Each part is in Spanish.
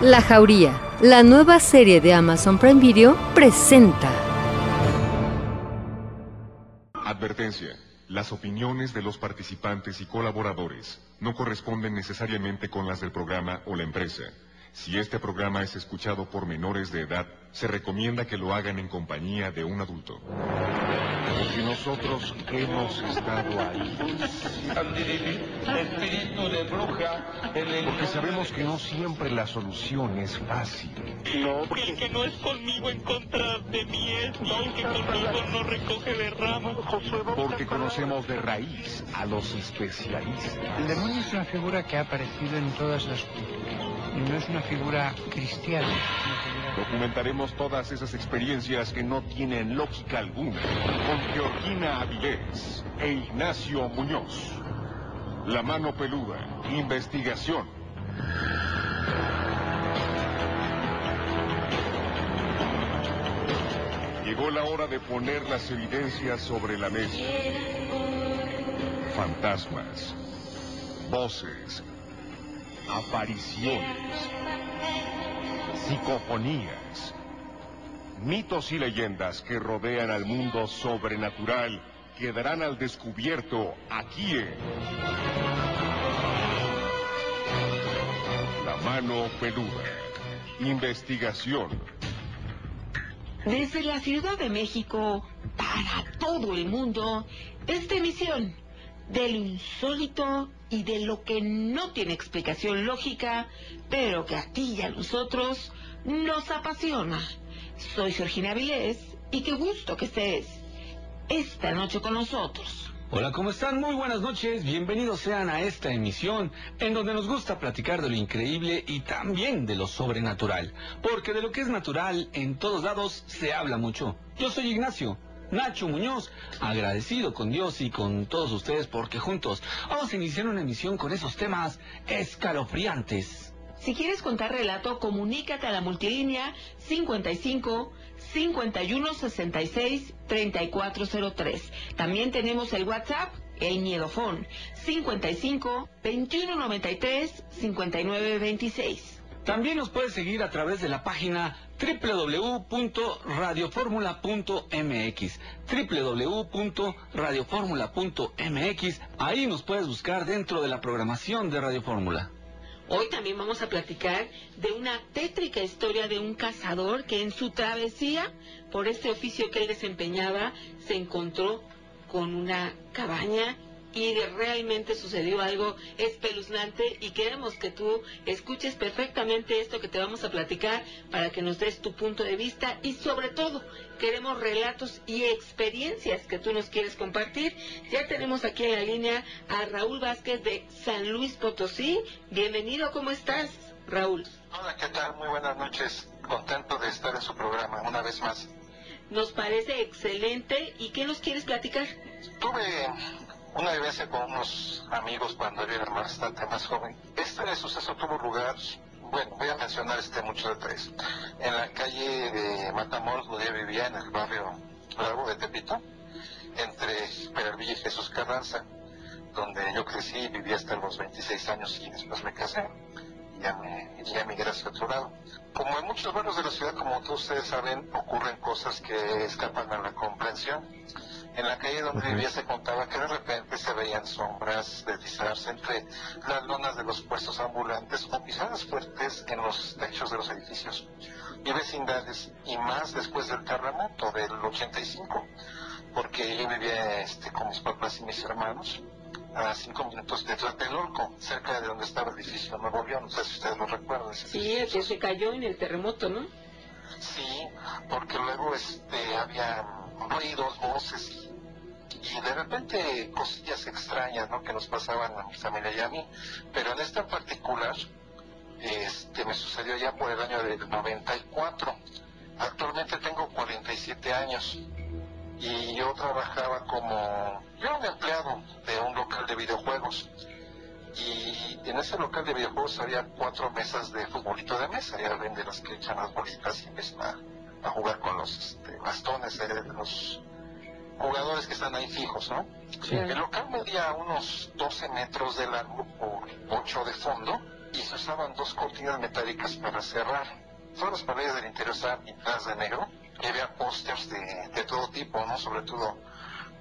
La Jauría, la nueva serie de Amazon Prime Video, presenta. Advertencia. Las opiniones de los participantes y colaboradores no corresponden necesariamente con las del programa o la empresa. Si este programa es escuchado por menores de edad, se recomienda que lo hagan en compañía de un adulto. Porque nosotros hemos estado ahí. Espíritu de bruja, Porque sabemos que no siempre la solución es fácil. No, el que no es conmigo en contra de mí es, y el que conmigo no recoge de ramos. Porque conocemos de raíz a los especialistas. El demonio es una figura que ha aparecido en todas las culturas no es una figura cristiana. Documentaremos todas esas experiencias que no tienen lógica alguna. Con Georgina Avilés e Ignacio Muñoz. La mano peluda. Investigación. Llegó la hora de poner las evidencias sobre la mesa. Fantasmas. Voces. Apariciones. Psicofonías. Mitos y leyendas que rodean al mundo sobrenatural quedarán al descubierto aquí en La mano peluda. Investigación. Desde la Ciudad de México para todo el mundo, esta emisión de lo insólito y de lo que no tiene explicación lógica, pero que a ti y a nosotros nos apasiona. Soy Georgina Vilés y qué gusto que estés esta noche con nosotros. Hola, ¿cómo están? Muy buenas noches. Bienvenidos sean a esta emisión en donde nos gusta platicar de lo increíble y también de lo sobrenatural. Porque de lo que es natural en todos lados se habla mucho. Yo soy Ignacio. Nacho Muñoz, agradecido con Dios y con todos ustedes porque juntos vamos a iniciar una emisión con esos temas escalofriantes. Si quieres contar relato, comunícate a la multilínea 55 51 66 3403. También tenemos el WhatsApp, el Miedofón, 55 21 93 59 26. También nos puedes seguir a través de la página www.radioformula.mx www.radioformula.mx Ahí nos puedes buscar dentro de la programación de Radio Fórmula. Hoy también vamos a platicar de una tétrica historia de un cazador que en su travesía por este oficio que él desempeñaba se encontró con una cabaña y de- realmente sucedió algo espeluznante y queremos que tú escuches perfectamente esto que te vamos a platicar para que nos des tu punto de vista y sobre todo queremos relatos y experiencias que tú nos quieres compartir. Ya tenemos aquí en la línea a Raúl Vázquez de San Luis Potosí. Bienvenido, ¿cómo estás, Raúl? Hola, ¿qué tal? Muy buenas noches. Contento de estar en su programa una vez más. Nos parece excelente. ¿Y qué nos quieres platicar? Tuve una vivencia con unos amigos cuando yo era bastante más joven. Este suceso tuvo lugar, bueno, voy a mencionar este muchos detalles. En la calle de Matamoros, donde yo vivía, en el barrio Lago de Tepito, entre Peralvillo y Jesús Carranza, donde yo crecí y viví hasta los 26 años y después me casé. Ya me ya migré hacia otro lado. Como en muchos barrios de la ciudad, como todos ustedes saben, ocurren cosas que escapan a la comprensión. En la calle donde vivía se contaba que de repente se veían sombras deslizarse entre las lonas de los puestos ambulantes o pisadas fuertes en los techos de los edificios y vecindades, y más después del terremoto del 85, porque yo vivía este, con mis papás y mis hermanos a cinco minutos de Tlatelolco, cerca de donde estaba el edificio Nuevo León, no sé si ustedes lo recuerdan. Sí, edificio. el que se cayó en el terremoto, ¿no? Sí, porque luego este, había ruidos, voces y, y de repente cosillas extrañas ¿no? que nos pasaban a mi familia y a mí. Pero en esta particular este, me sucedió ya por el año del 94. Actualmente tengo 47 años y yo trabajaba como, yo era un empleado de un local de videojuegos y en ese local de videojuegos había cuatro mesas de futbolito de mesa, ya ven de las que echan las bolitas y empiezan a, a jugar con los este, bastones de los jugadores que están ahí fijos, ¿no? Sí. El local medía unos 12 metros de largo por 8 de fondo y se usaban dos cortinas metálicas para cerrar. Todas las paredes del interior estaban pintadas de negro y había pósters de, de todo tipo, ¿no? Sobre todo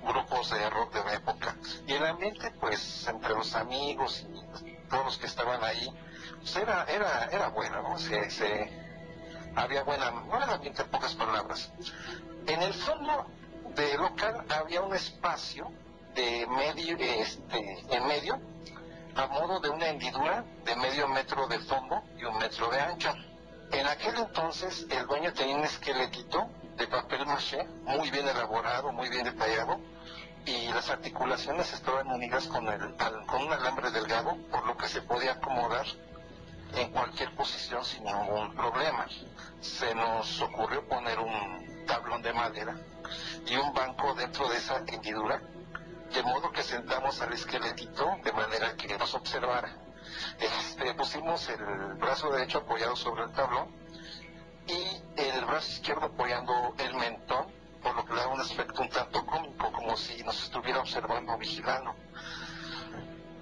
grupos de rock de la época. Y el ambiente, pues, entre los amigos y todos los que estaban ahí, pues era, era, era bueno, ¿no? Se, se, había buena, no era ambiente en pocas palabras. En el fondo del local había un espacio de medio, este, en medio, a modo de una hendidura de medio metro de fondo y un metro de ancho. En aquel entonces el dueño tenía un esqueletito de papel maché muy bien elaborado, muy bien detallado y las articulaciones estaban unidas con, el, con un alambre delgado por lo que se podía acomodar en cualquier posición sin ningún problema. Se nos ocurrió poner un tablón de madera y un banco dentro de esa hendidura, de modo que sentamos al esqueletito de manera que nos observara. Este, pusimos el brazo derecho apoyado sobre el tablón y el brazo izquierdo apoyando el mentón, por lo que le da un aspecto un tanto cómico, como si nos estuviera observando, vigilando.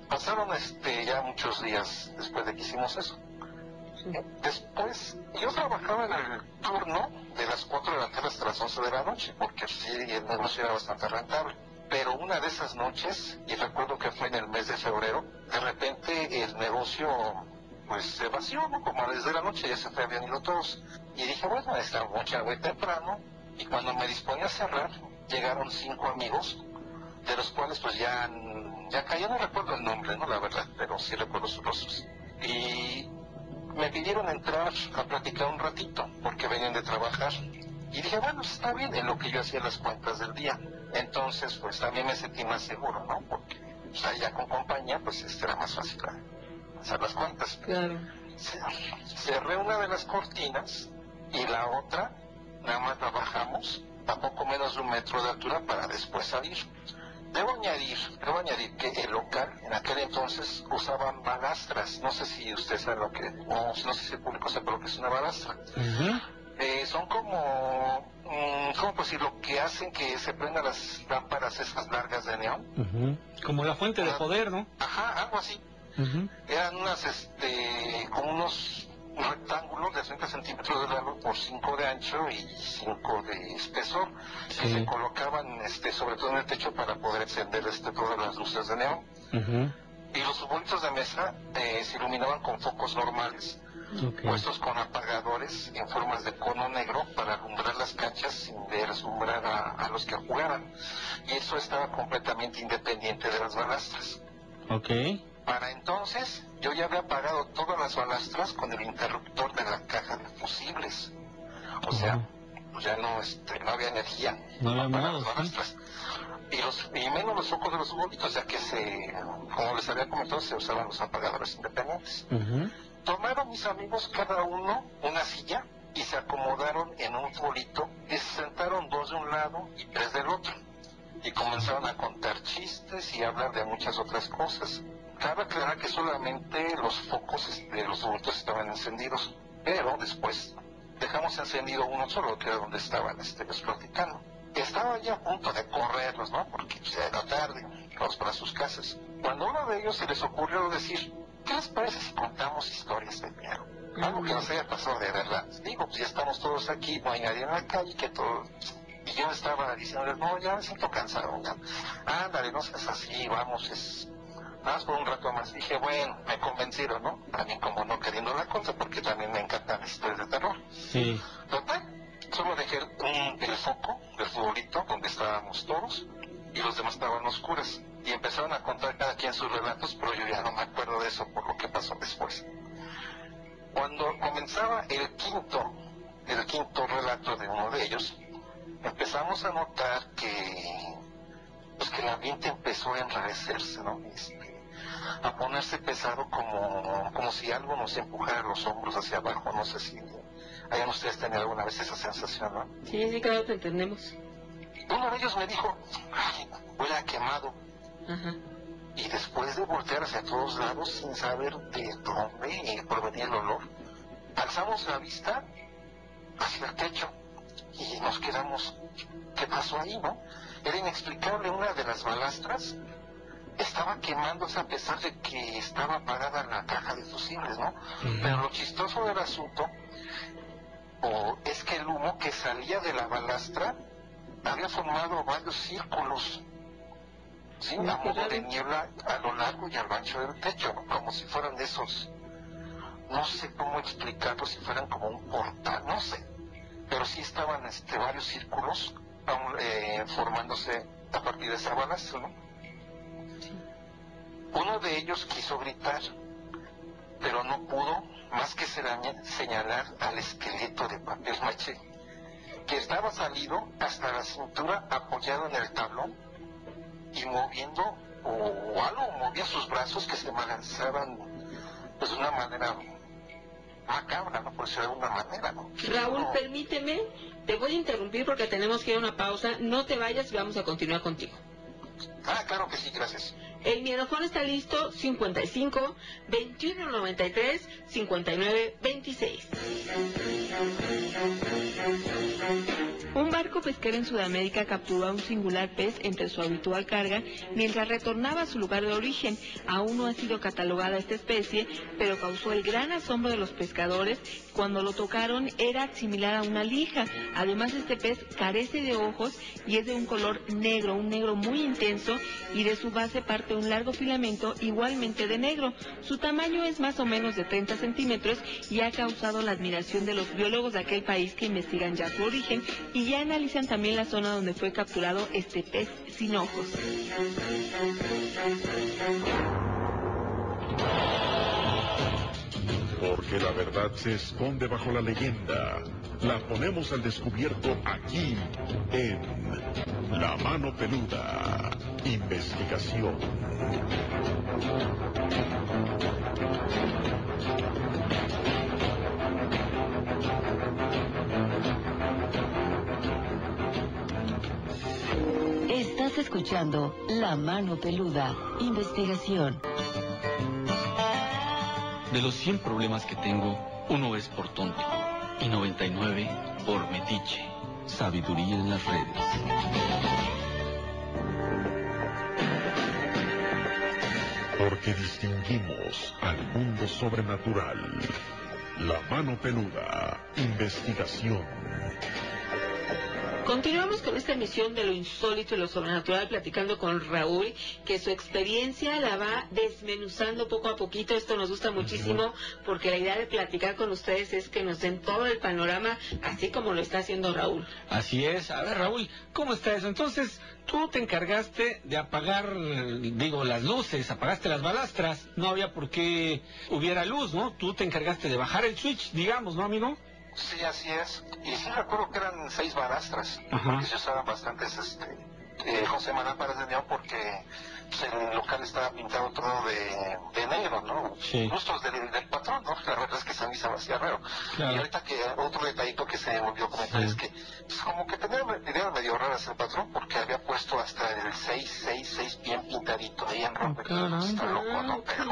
Pasaron este, ya muchos días después de que hicimos eso. Después, yo trabajaba en el turno de las 4 de la tarde hasta las 11 de la noche, porque sí, el negocio era bastante rentable. Pero una de esas noches, y recuerdo que fue en el mes de febrero, de repente el negocio pues se vació, ¿no? Como desde la noche ya se fue, habían ido todos. Y dije, bueno, esta noche muy temprano, y cuando me disponía a cerrar, llegaron cinco amigos, de los cuales pues ya, ya caí, no recuerdo el nombre, ¿no? La verdad, pero sí recuerdo sus rostros. Y me pidieron entrar a platicar un ratito, porque venían de trabajar. Y dije, bueno, está bien, en lo que yo hacía las cuentas del día. Entonces, pues también me sentí más seguro, ¿no? Porque pues, ya con compañía, pues este era más fácil hacer las cuentas. Claro. Cerré una de las cortinas y la otra, nada más la bajamos a poco menos de un metro de altura para después salir. Debo añadir, debo añadir que el local en aquel entonces usaban balastras. No sé si usted sabe lo que, o no sé si el público sabe lo que es una balastra. Eh, son como, mm, ¿cómo decir? Lo que hacen que se prendan las lámparas esas largas de neón. Como la fuente de Ah. poder, ¿no? Ajá, algo así. Eran unas, este, como unos rectángulos de 30 centímetros de largo por 5 de ancho y 5 de espesor, que se colocaban, este, sobre todo en el techo para poder encender, este, todas las luces de neón. Y los futbolitos de mesa eh, se iluminaban con focos normales, puestos con apagadores en formas de cono negro para alumbrar las canchas sin deslumbrar a, a los que jugaban. Y eso estaba completamente independiente de las balastras. Ok. Para entonces, yo ya había apagado todas las balastras con el interruptor de la caja de fusibles. O sea, ya no, este, no había energía No había para las sí. balastras. Y, los, y menos los focos de los futbolitos, ya que se, como les había comentado, se usaban los apagadores independientes. Tomaron mis amigos cada uno una silla y se acomodaron en un bolito y se sentaron dos de un lado y tres del otro. Y comenzaron a contar chistes y hablar de muchas otras cosas. Cabe aclarar que solamente los focos de los bolitos estaban encendidos, pero después dejamos encendido uno solo, que era donde estaban este, ellos platicando. Estaba ya a punto de correrlos, ¿no? Porque pues, ya era tarde, todos para sus casas. Cuando uno de ellos se les ocurrió decir, ¿qué les parece si contamos historias de miedo? Algo que nos haya pasado de verdad. Digo, pues ya estamos todos aquí, no hay nadie en la calle, que todo... Y yo estaba diciéndoles, no, ya me siento cansado, ya. Ándale, no seas así, vamos, es... Nada más por un rato más. Dije, bueno, me convencieron, ¿no? También como no queriendo la cosa, porque también me encantan las historias de terror. Sí. Total, solo dejé un, el foco del futbolito donde estábamos todos y los demás estaban oscuras. Y empezaron a contar cada quien sus relatos, pero yo ya no me acuerdo de eso por lo que pasó después. Cuando comenzaba el quinto, el quinto relato de uno de ellos, empezamos a notar que, pues que el ambiente empezó a enrarecerse, ¿no? Este, a ponerse pesado como, como si algo nos empujara los hombros hacia abajo, no sé si hayan ustedes tenido alguna vez esa sensación, ¿no? Sí, sí, claro, te entendemos. Uno de ellos me dijo, ay, huele a quemado. Ajá. Y después de voltear hacia todos lados sin saber de dónde provenía el olor, alzamos la vista hacia el techo y nos quedamos, ¿qué pasó ahí, no? Era inexplicable, una de las balastras estaba quemándose a pesar de que estaba apagada la caja de fusibles, ¿no? Pero lo chistoso del asunto es que el humo que salía de la balastra había formado varios círculos, ¿sí? A modo de niebla a lo largo y a lo ancho del techo, como si fueran de esos, no sé cómo explicarlo, si fueran como un portal, no sé, pero sí estaban este, varios círculos eh, formándose a partir de esa balastra, ¿no? Uno de ellos quiso gritar, pero no pudo más que señalar al esqueleto de papel maché, que estaba salido hasta la cintura apoyado en el tablón y moviendo o algo movía sus brazos que se balanzaban pues, de una manera macabra, ¿no? Por decirlo de alguna manera, ¿no? Raúl, permíteme, te voy a interrumpir porque tenemos que ir a una pausa. No te vayas y vamos a continuar contigo. Ah, claro que sí, gracias. El miedofón está listo 55 21 93 59 26. Un barco pesquero en Sudamérica capturó a un singular pez entre su habitual carga mientras retornaba a su lugar de origen. Aún no ha sido catalogada esta especie, pero causó el gran asombro de los pescadores. Cuando lo tocaron era similar a una lija. Además este pez carece de ojos y es de un color negro, un negro muy intenso y de su base parte un largo filamento igualmente de negro. Su tamaño es más o menos de 30 centímetros y ha causado la admiración de los biólogos de aquel país que investigan ya su origen y ya analizan también la zona donde fue capturado este pez sin ojos. Porque la verdad se esconde bajo la leyenda. La ponemos al descubierto aquí en La Mano Peluda. Investigación. Estás escuchando La Mano Peluda. Investigación. De los 100 problemas que tengo, uno es por tonto y 99 por metiche. Sabiduría en las redes. Porque distinguimos al mundo sobrenatural. La mano peluda. Investigación. Continuamos con esta emisión de lo insólito y lo sobrenatural, platicando con Raúl, que su experiencia la va desmenuzando poco a poquito. Esto nos gusta muchísimo porque la idea de platicar con ustedes es que nos den todo el panorama, así como lo está haciendo Raúl. Así es. A ver, Raúl, ¿cómo está eso? Entonces, tú te encargaste de apagar, digo, las luces, apagaste las balastras. No había por qué hubiera luz, ¿no? Tú te encargaste de bajar el switch, digamos, ¿no, amigo? Sí, así es. Y sí recuerdo que eran seis balastras, porque se usaban bastantes, este, eh, José Manuel Pérez de León, porque pues, el local estaba pintado todo de, de negro, ¿no? Sí. Gustos del, del patrón, ¿no? La verdad es que se me hizo hacía raro. Claro. Y ahorita que otro detallito que se me volvió a comentar Sí. es que, pues, como que tenía ideas medio raras el patrón, porque había puesto hasta el 666 bien pintadito ahí en rojo. caramba. Está loco, ¿no? Pero,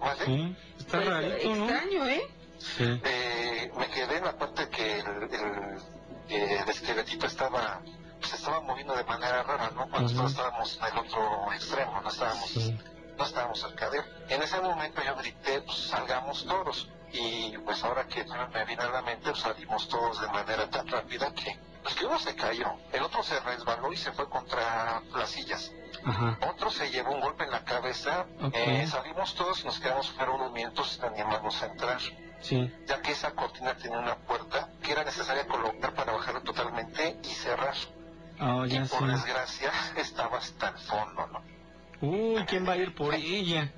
¿vale? Sí, está Pues, rarito, ¿no? extraño, ¿eh? Sí. Eh, me quedé en la parte que el, el, el esqueletito estaba se estaba moviendo de manera rara, ¿no? Cuando todos estábamos en el otro extremo, no estábamos, Sí. no estábamos cerca de él. En ese momento yo grité, pues salgamos todos. Y pues ahora que me viene a la mente, pues, salimos todos de manera tan rápida que, pues que uno se cayó, el otro se resbaló y se fue contra las sillas. Ajá. Otro se llevó un golpe en la cabeza, eh, salimos todos y nos quedamos fuera unos minutos y animamos a entrar Sí. ya que esa cortina tenía una puerta que era necesaria colocar para bajarla totalmente y cerrar. Oh, y por desgracia estaba hasta el fondo, ¿no? Uy, ¿quién va a ir por ella?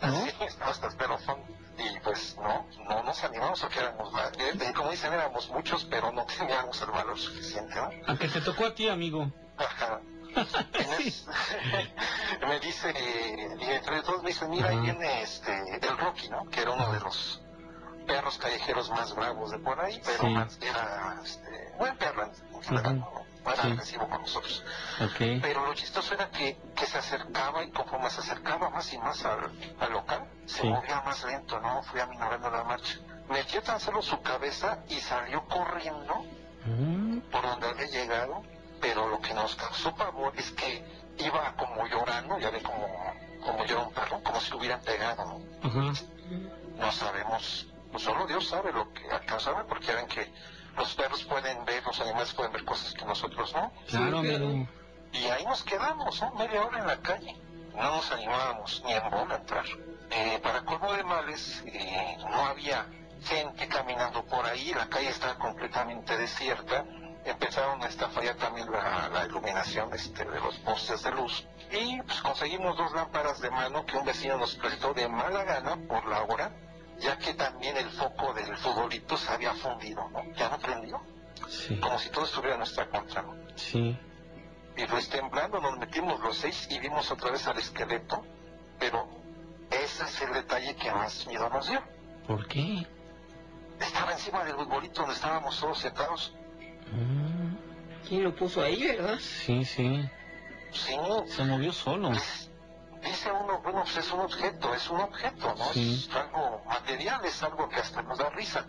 ¿No? Así, estaba hasta el fondo. Y pues no, no nos animamos porque éramos, más- eh, eh, como dicen, éramos muchos, pero no teníamos el valor suficiente, ¿no? A que te tocó a ti, amigo. Ajá. Es- me dice, eh, y entre todos me dicen, mira, ahí viene este, el Rocky, ¿no? Que era uno de los perros callejeros más bravos de por ahí, pero Sí. más era este, buen perro en general, ¿no? No era Sí. agresivo con nosotros. Pero lo chistoso era que, que se acercaba y conforme se acercaba más y más al, al local, se Sí. movía más lento, ¿no? Fui aminorando la marcha. Metió tan solo su cabeza y salió corriendo Mm, por donde había llegado, pero lo que nos causó pavor es que iba como llorando, ya ve como, como llora un perro, como si lo hubieran pegado, ¿no? No sabemos, pues solo Dios sabe lo que alcanzaba, porque ven que los perros pueden ver, los animales pueden ver cosas que nosotros no. Claro, amigo. Y ahí nos quedamos, ¿no? Media hora en la calle. No nos animábamos ni en bola a entrar. Eh, para colmo de males, eh, no había gente caminando por ahí, la calle estaba completamente desierta. Empezaron a estar fallar también la, la iluminación este, de los postes de luz. Y pues conseguimos dos lámparas de mano que un vecino nos prestó de mala gana por la hora, ya que también el foco del futbolito se había fundido, ¿no? Ya no prendió, Sí, como si todo estuviera en nuestra contra. ¿no? sí. Y pues temblando nos metimos los seis y vimos otra vez al esqueleto, pero ese es el detalle que más miedo nos dio. ¿Por qué? Estaba encima del futbolito donde estábamos todos sentados. Mm, ¿Quién lo puso ahí, verdad? sí, sí. Sí, Se movió solo. es- dice uno, bueno, pues es un objeto, es un objeto, ¿no? Sí. Es algo material, es algo que hasta nos da risa.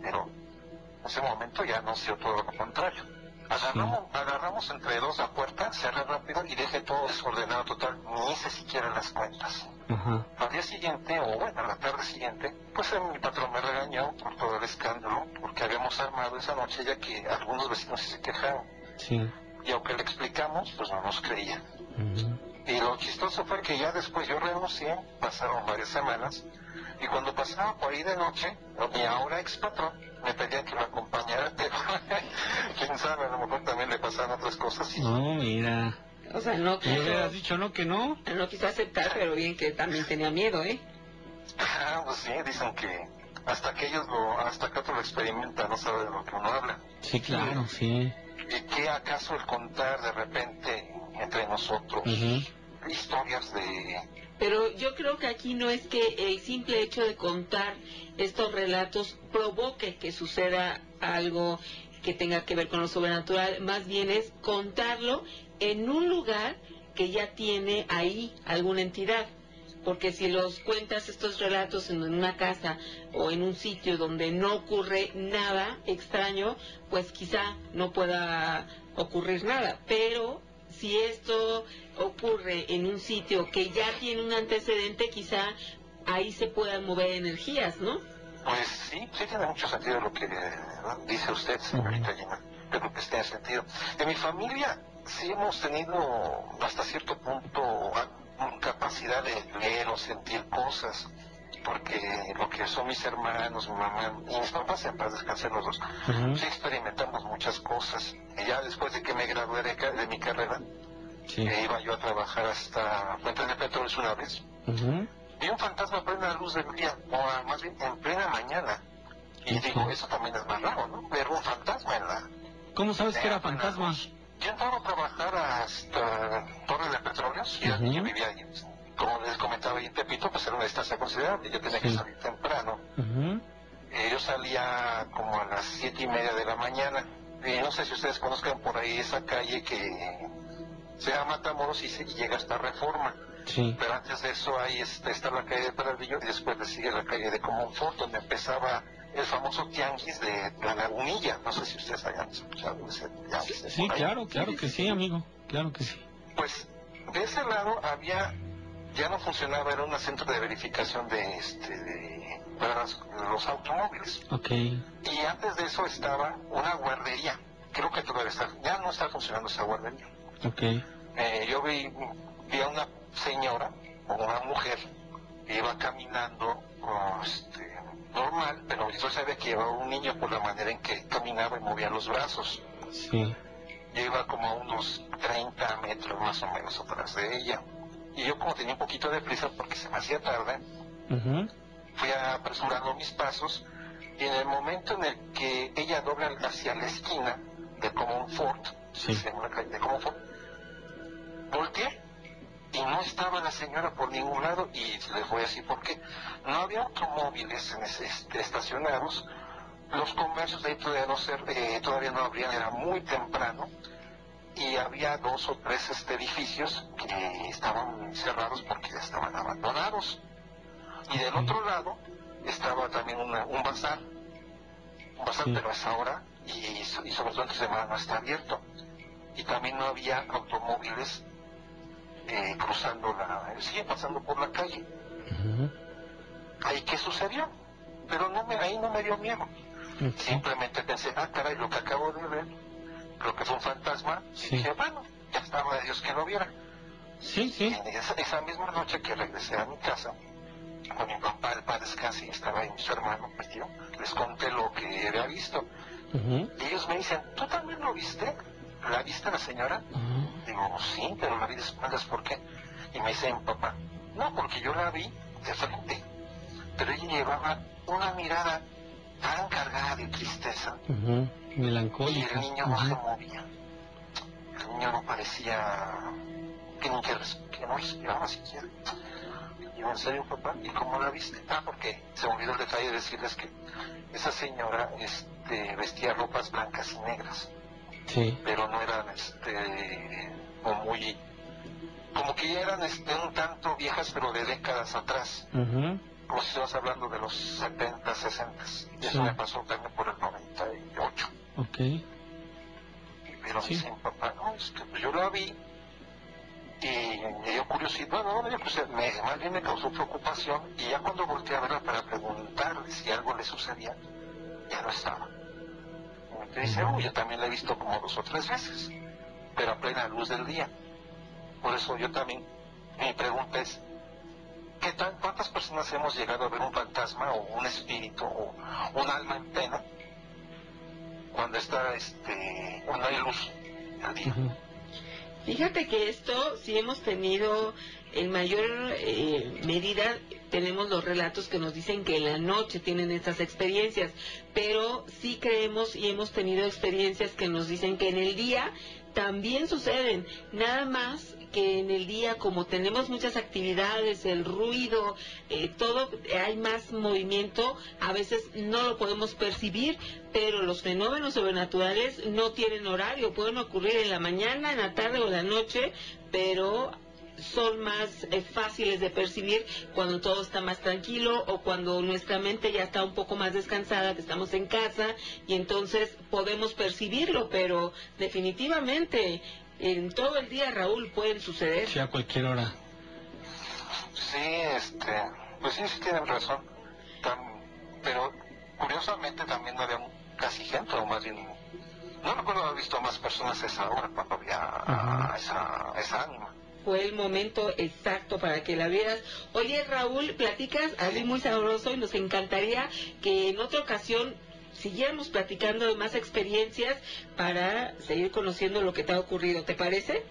Pero en ese momento ya no sé todo lo contrario. Agarramos, agarramos entre dos la puerta, cerré rápido y dejé todo desordenado total. Ni hice siquiera las cuentas. Ajá. Al día siguiente, o bueno, a la tarde siguiente, pues mi patrón me regañó por todo el escándalo, porque habíamos armado esa noche ya que algunos vecinos se quejaron. Sí. Y aunque le explicamos, pues no nos creía. Ujú. Y lo chistoso fue que ya después yo renuncié, pasaron varias semanas, y cuando pasaba por ahí de noche, mi ahora ex patrón me pedía que lo acompañara, pero quién sabe, a lo mejor también le pasaban otras cosas. Y, No, mira. O sea, no ¿Me quiso, hubieras dicho no que no? no quiso aceptar, pero bien que también tenía miedo, ¿eh? Ah, pues sí, dicen que hasta que ellos lo, hasta que otro lo experimenta, no sabe de lo que uno habla. Sí, claro, sí. ¿Y qué acaso el contar de repente entre nosotros historias de... Pero yo creo que aquí no es que el simple hecho de contar estos relatos provoque que suceda algo que tenga que ver con lo sobrenatural, más bien es contarlo en un lugar que ya tiene ahí alguna entidad. Porque si los cuentas estos relatos en una casa o en un sitio donde no ocurre nada extraño, pues quizá no pueda ocurrir nada. Pero si esto ocurre en un sitio que ya tiene un antecedente, quizá ahí se puedan mover energías, ¿no? Pues sí, sí tiene mucho sentido lo que eh, dice usted, señorita Gina. Yo creo que tiene sentido. En mi familia sí hemos tenido hasta cierto punto capacidad de leer o sentir cosas. Porque lo que son mis hermanos, mi mamá y mis papás, en paz descansen los dos, sí experimentamos muchas cosas. Y ya después de que me gradué de, de mi carrera, Sí. eh, iba yo a trabajar hasta Fuentes de Petróleos una vez. Vi un fantasma a plena luz del día, o más bien en plena mañana. Y digo, eso también es más raro, ¿no? Ver un fantasma en la... ¿Cómo sabes que era fantasma? luz. Yo entraba a trabajar hasta Torre de Petróleos, Ujú. yo vivía ahí. Como les comentaba ahí en Tepito, pues era una distancia considerable, yo tenía que salir temprano. Eh, yo salía como a las siete y media de la mañana. Y no sé si ustedes conozcan por ahí esa calle que se llama Matamoros y, se, y llega hasta Reforma. Sí. Pero antes de eso ahí este, está la calle de Peralvillo y después le sigue la calle de Comonfort, donde empezaba el famoso tianguis de la lagunilla. No sé si ustedes hayan escuchado ese tianguis. Sí, ahí. claro, claro que sí, amigo. Claro que sí. Pues de ese lado había, ya no funcionaba, era un centro de verificación de, este, de, los automóviles. Ok. Y antes de eso estaba una guardería. Creo que todavía está, ya no está funcionando esa guardería. Ok. Eh, yo vi, vi a una señora o una mujer que iba caminando oh, este, normal, pero yo sabía que llevaba un niño por la manera en que caminaba y movía los brazos. Sí. Yo iba como a unos 30 metros más o menos atrás de ella. Y yo como tenía un poquito de prisa porque se me hacía tarde, fui apresurando mis pasos y en el momento en el que ella dobla hacia la esquina de Comonfort, Sí. se llama la calle de Comonfort, volteé y no estaba la señora por ningún lado y les voy a decir por qué. No había automóviles en ese- este, estacionados, los comercios de ahí todavía no, cer- eh, todavía no abrían, era muy temprano y había dos o tres este, edificios que estaban cerrados porque ya estaban abandonados. Y del otro lado estaba también una- un bazar, un bazar Sí. pero a esa hora y, y sobre todo entre semana no está abierto. Y también no había automóviles eh, cruzando la, sí, pasando por la calle. Ahí qué sucedió, pero no me, ahí no me dio miedo. Simplemente pensé, ah, caray, lo que acabo de ver, creo que fue un fantasma. Sí. Dije, bueno, ya estaba de Dios que lo viera. Sí, sí. Y esa, esa misma noche que regresé a mi casa, con mi papá, el padre casi estaba ahí su hermano, mi tío, les conté lo que había visto. Y ellos me dicen, ¿tú también lo viste? ¿La viste la señora? Digo, sí, pero la vi de espaldas, ¿por qué? Y me dice mi papá, no, porque yo la vi de frente. Pero ella llevaba una mirada tan cargada de tristeza Ujú. y Melancólico. el niño no se movía. El niño no parecía que ni que, que no respiraba siquiera. Y yo, ¿en serio, papá? ¿Y cómo la viste? Ah, porque se me olvidó el detalle de decirles que esa señora este, vestía ropas blancas y negras, Sí. pero no eran este, como muy... Como que ya eran este, un tanto viejas, pero de décadas atrás. Ujú. Como si estamos hablando de los 70, 60. Y Sí. eso me pasó también por el 98. Ok. Pero Sí. dice mi papá, no, es que pues yo la vi y me dio curiosidad, no, me dio curiosidad, me- más bien me causó preocupación y ya cuando volteé a verla para preguntarle si algo le sucedía, ya no estaba. Me dice, uy, yo también la he visto como dos o tres veces, pero a plena luz del día. Por eso yo también, mi pregunta es, ¿qué tan, ¿cuántas personas hemos llegado a ver un fantasma o un espíritu o un alma en pena cuando está, este, cuando hay luz del día? Fíjate que esto sí hemos tenido en mayor eh, medida tenemos los relatos que nos dicen que en la noche tienen estas experiencias, pero sí creemos y hemos tenido experiencias que nos dicen que en el día también suceden, nada más que en el día como tenemos muchas actividades, el ruido, eh, todo, hay más movimiento, a veces no lo podemos percibir, pero los fenómenos sobrenaturales no tienen horario, pueden ocurrir en la mañana, en la tarde o en la noche, pero son más eh, fáciles de percibir cuando todo está más tranquilo o cuando nuestra mente ya está un poco más descansada, que estamos en casa y entonces podemos percibirlo, pero definitivamente en todo el día, Raúl, pueden suceder. Sí, a cualquier hora. Sí, este, pues sí, sí tienen razón. Tam- pero curiosamente también no había casi gente, o más bien, no recuerdo haber visto más personas a esa hora cuando había esa, esa ánima. Fue el momento exacto para que la vieras. Oye, Raúl, platicas así muy sabroso y nos encantaría que en otra ocasión siguiéramos platicando de más experiencias para seguir conociendo lo que te ha ocurrido. ¿Te parece?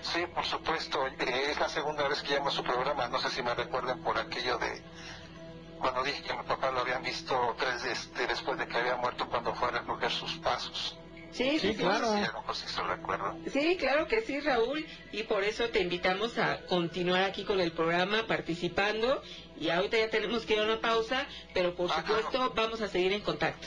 Sí, por supuesto. eh, es la segunda vez que llamo a su programa. No sé si me recuerdan por aquello de cuando dije que mi papá lo habían visto tres este, después de que había muerto cuando fue a recoger sus pasos. Sí, Sí, claro. Sí, claro que sí, Raúl. Y por eso te invitamos a continuar aquí con el programa, participando. Y ahorita ya tenemos que ir a una pausa, pero por Ah, claro. supuesto vamos a seguir en contacto.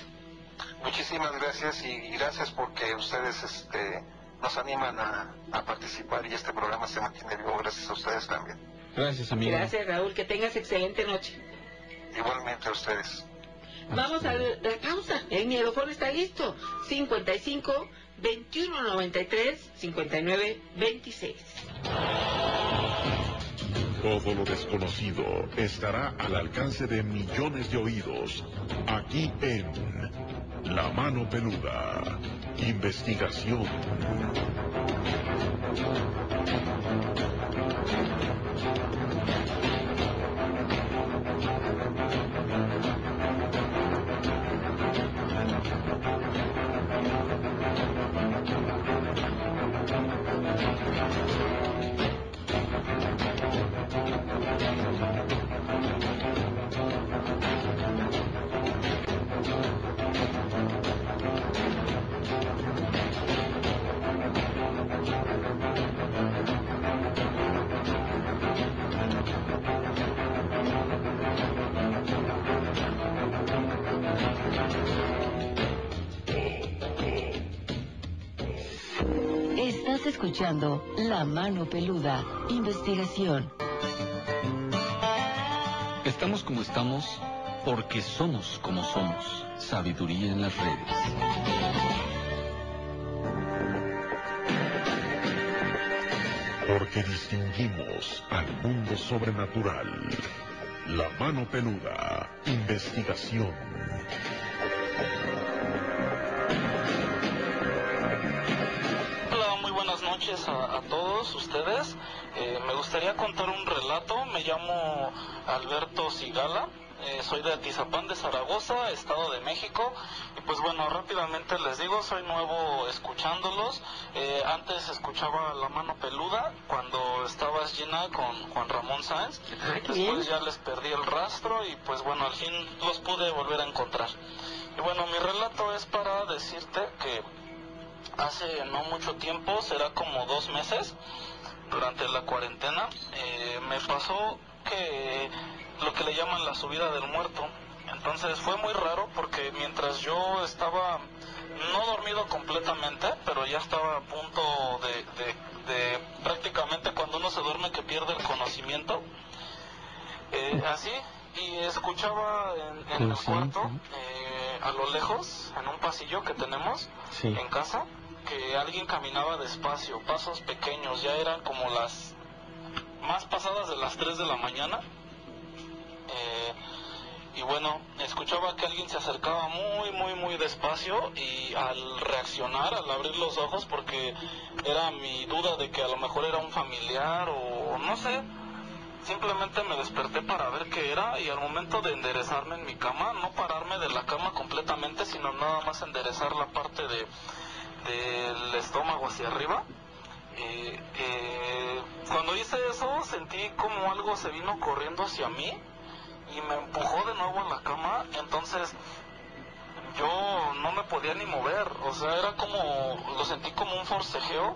Muchísimas gracias y gracias porque ustedes este, nos animan a, a participar y este programa se mantiene vivo gracias a ustedes también. Gracias, amigo. Gracias, Raúl. Que tengas excelente noche. Igualmente a ustedes. Vamos a la pausa. El mielofón está listo. 55 21 93 59 26. Todo lo desconocido estará al alcance de millones de oídos. Aquí en La Mano Peluda. Investigación. La Mano Peluda, investigación. Estamos como estamos porque somos como somos. Sabiduría en las redes. porque distinguimos al mundo sobrenatural. La mano peluda, investigación. Todos ustedes. Eh, me gustaría contar un relato. Me llamo Alberto Sigala. Eh, soy de Atizapán de Zaragoza, Estado de México. Y pues bueno, rápidamente les digo, soy nuevo escuchándolos. Eh, antes escuchaba La Mano Peluda cuando estabas llena con Juan Ramón Sáenz. Después ya les perdí el rastro y pues bueno, al fin los pude volver a encontrar. Y bueno, mi relato es para decirte que hace no mucho tiempo, será como dos meses, durante la cuarentena, eh, me pasó que lo que le llaman la subida del muerto. Entonces fue muy raro porque mientras yo estaba no dormido completamente, pero ya estaba a punto de, prácticamente cuando uno se duerme que pierde el conocimiento, eh, así, y escuchaba en, el cuarto, eh, a lo lejos, en un pasillo que tenemos en casa, que alguien caminaba despacio, pasos pequeños, ya eran como las más pasadas de las 3 de la mañana. Eh, y bueno, escuchaba que alguien se acercaba muy, muy, muy despacio y al reaccionar, al abrir los ojos, porque era mi duda de que a lo mejor era un familiar o no sé, simplemente me desperté para ver qué era y al momento de enderezarme en mi cama, no pararme de la cama completamente, sino nada más enderezar la parte de del estómago hacia arriba. Eh, eh, cuando hice eso sentí como algo se vino corriendo hacia mí y me empujó de nuevo a la cama, entonces yo no me podía ni mover, o sea, era como, lo sentí como un forcejeo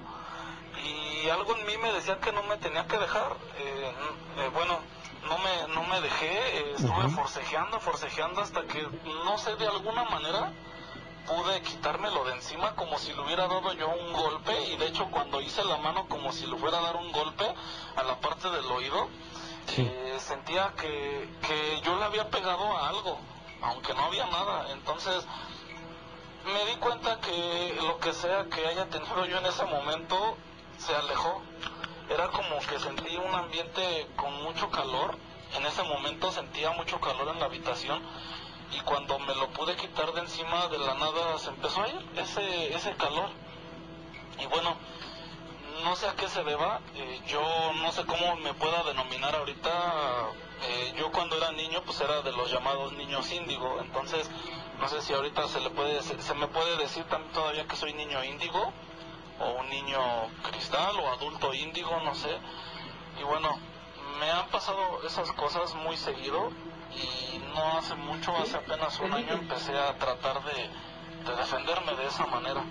y algo en mí me decía que no me tenía que dejar. Eh, eh, bueno, no me, no me dejé, eh, estuve forcejeando, forcejeando hasta que, no sé, de alguna manera pude quitármelo de encima como si le hubiera dado yo un golpe y de hecho cuando hice la mano como si le fuera a dar un golpe a la parte del oído, eh, sentía que, que yo le había pegado a algo, aunque no había nada. Entonces me di cuenta que lo que sea que haya tenido yo en ese momento se alejó. Era como que sentí un ambiente con mucho calor. En ese momento sentía mucho calor en la habitación y cuando me lo pude quitar de encima de la nada se empezó a ir ese, ese calor. Y bueno, no sé a qué se deba, eh, yo no sé cómo me pueda denominar ahorita, eh, yo cuando era niño pues era de los llamados niños índigo, entonces no sé si ahorita se le puede, se, me puede decir también todavía que soy niño índigo, o un niño cristal, o adulto índigo, no sé, y bueno, me han pasado esas cosas muy seguido, y no hace mucho, hace apenas un año empecé a tratar de, de defenderme de esa manera.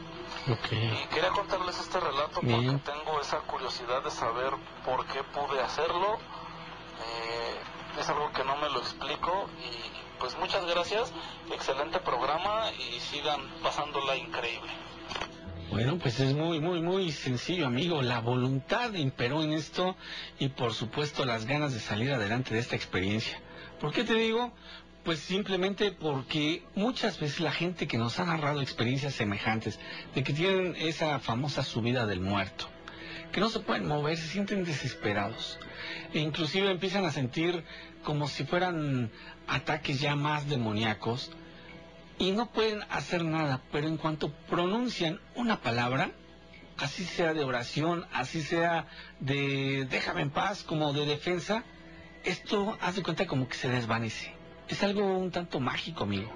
Y quería contarles este relato porque tengo esa curiosidad de saber por qué pude hacerlo. Eh, es algo que no me lo explico y pues muchas gracias, excelente programa y sigan pasándola increíble. Bueno, pues es muy, muy, muy sencillo, amigo. La voluntad imperó en esto y por supuesto las ganas de salir adelante de esta experiencia. ¿Por qué te digo? Pues simplemente porque muchas veces la gente que nos ha narrado experiencias semejantes, de que tienen esa famosa subida del muerto, que no se pueden mover, se sienten desesperados, e inclusive empiezan a sentir como si fueran ataques ya más demoníacos, y no pueden hacer nada, pero en cuanto pronuncian una palabra, así sea de oración, así sea de déjame en paz, como de defensa, esto hace cuenta como que se desvanece es algo un tanto mágico, amigo.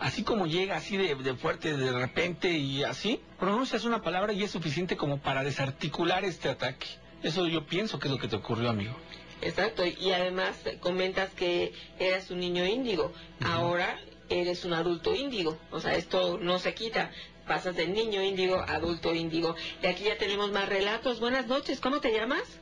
Así como llega así de, fuerte de repente y así, pronuncias una palabra y es suficiente como para desarticular este ataque. Eso yo pienso que es lo que te ocurrió, amigo. Exacto, y además comentas que eras un niño índigo, ahora eres un adulto índigo, o sea, esto no se quita, pasas de niño índigo a adulto índigo. Y aquí ya tenemos más relatos. Buenas noches, ¿cómo te llamas?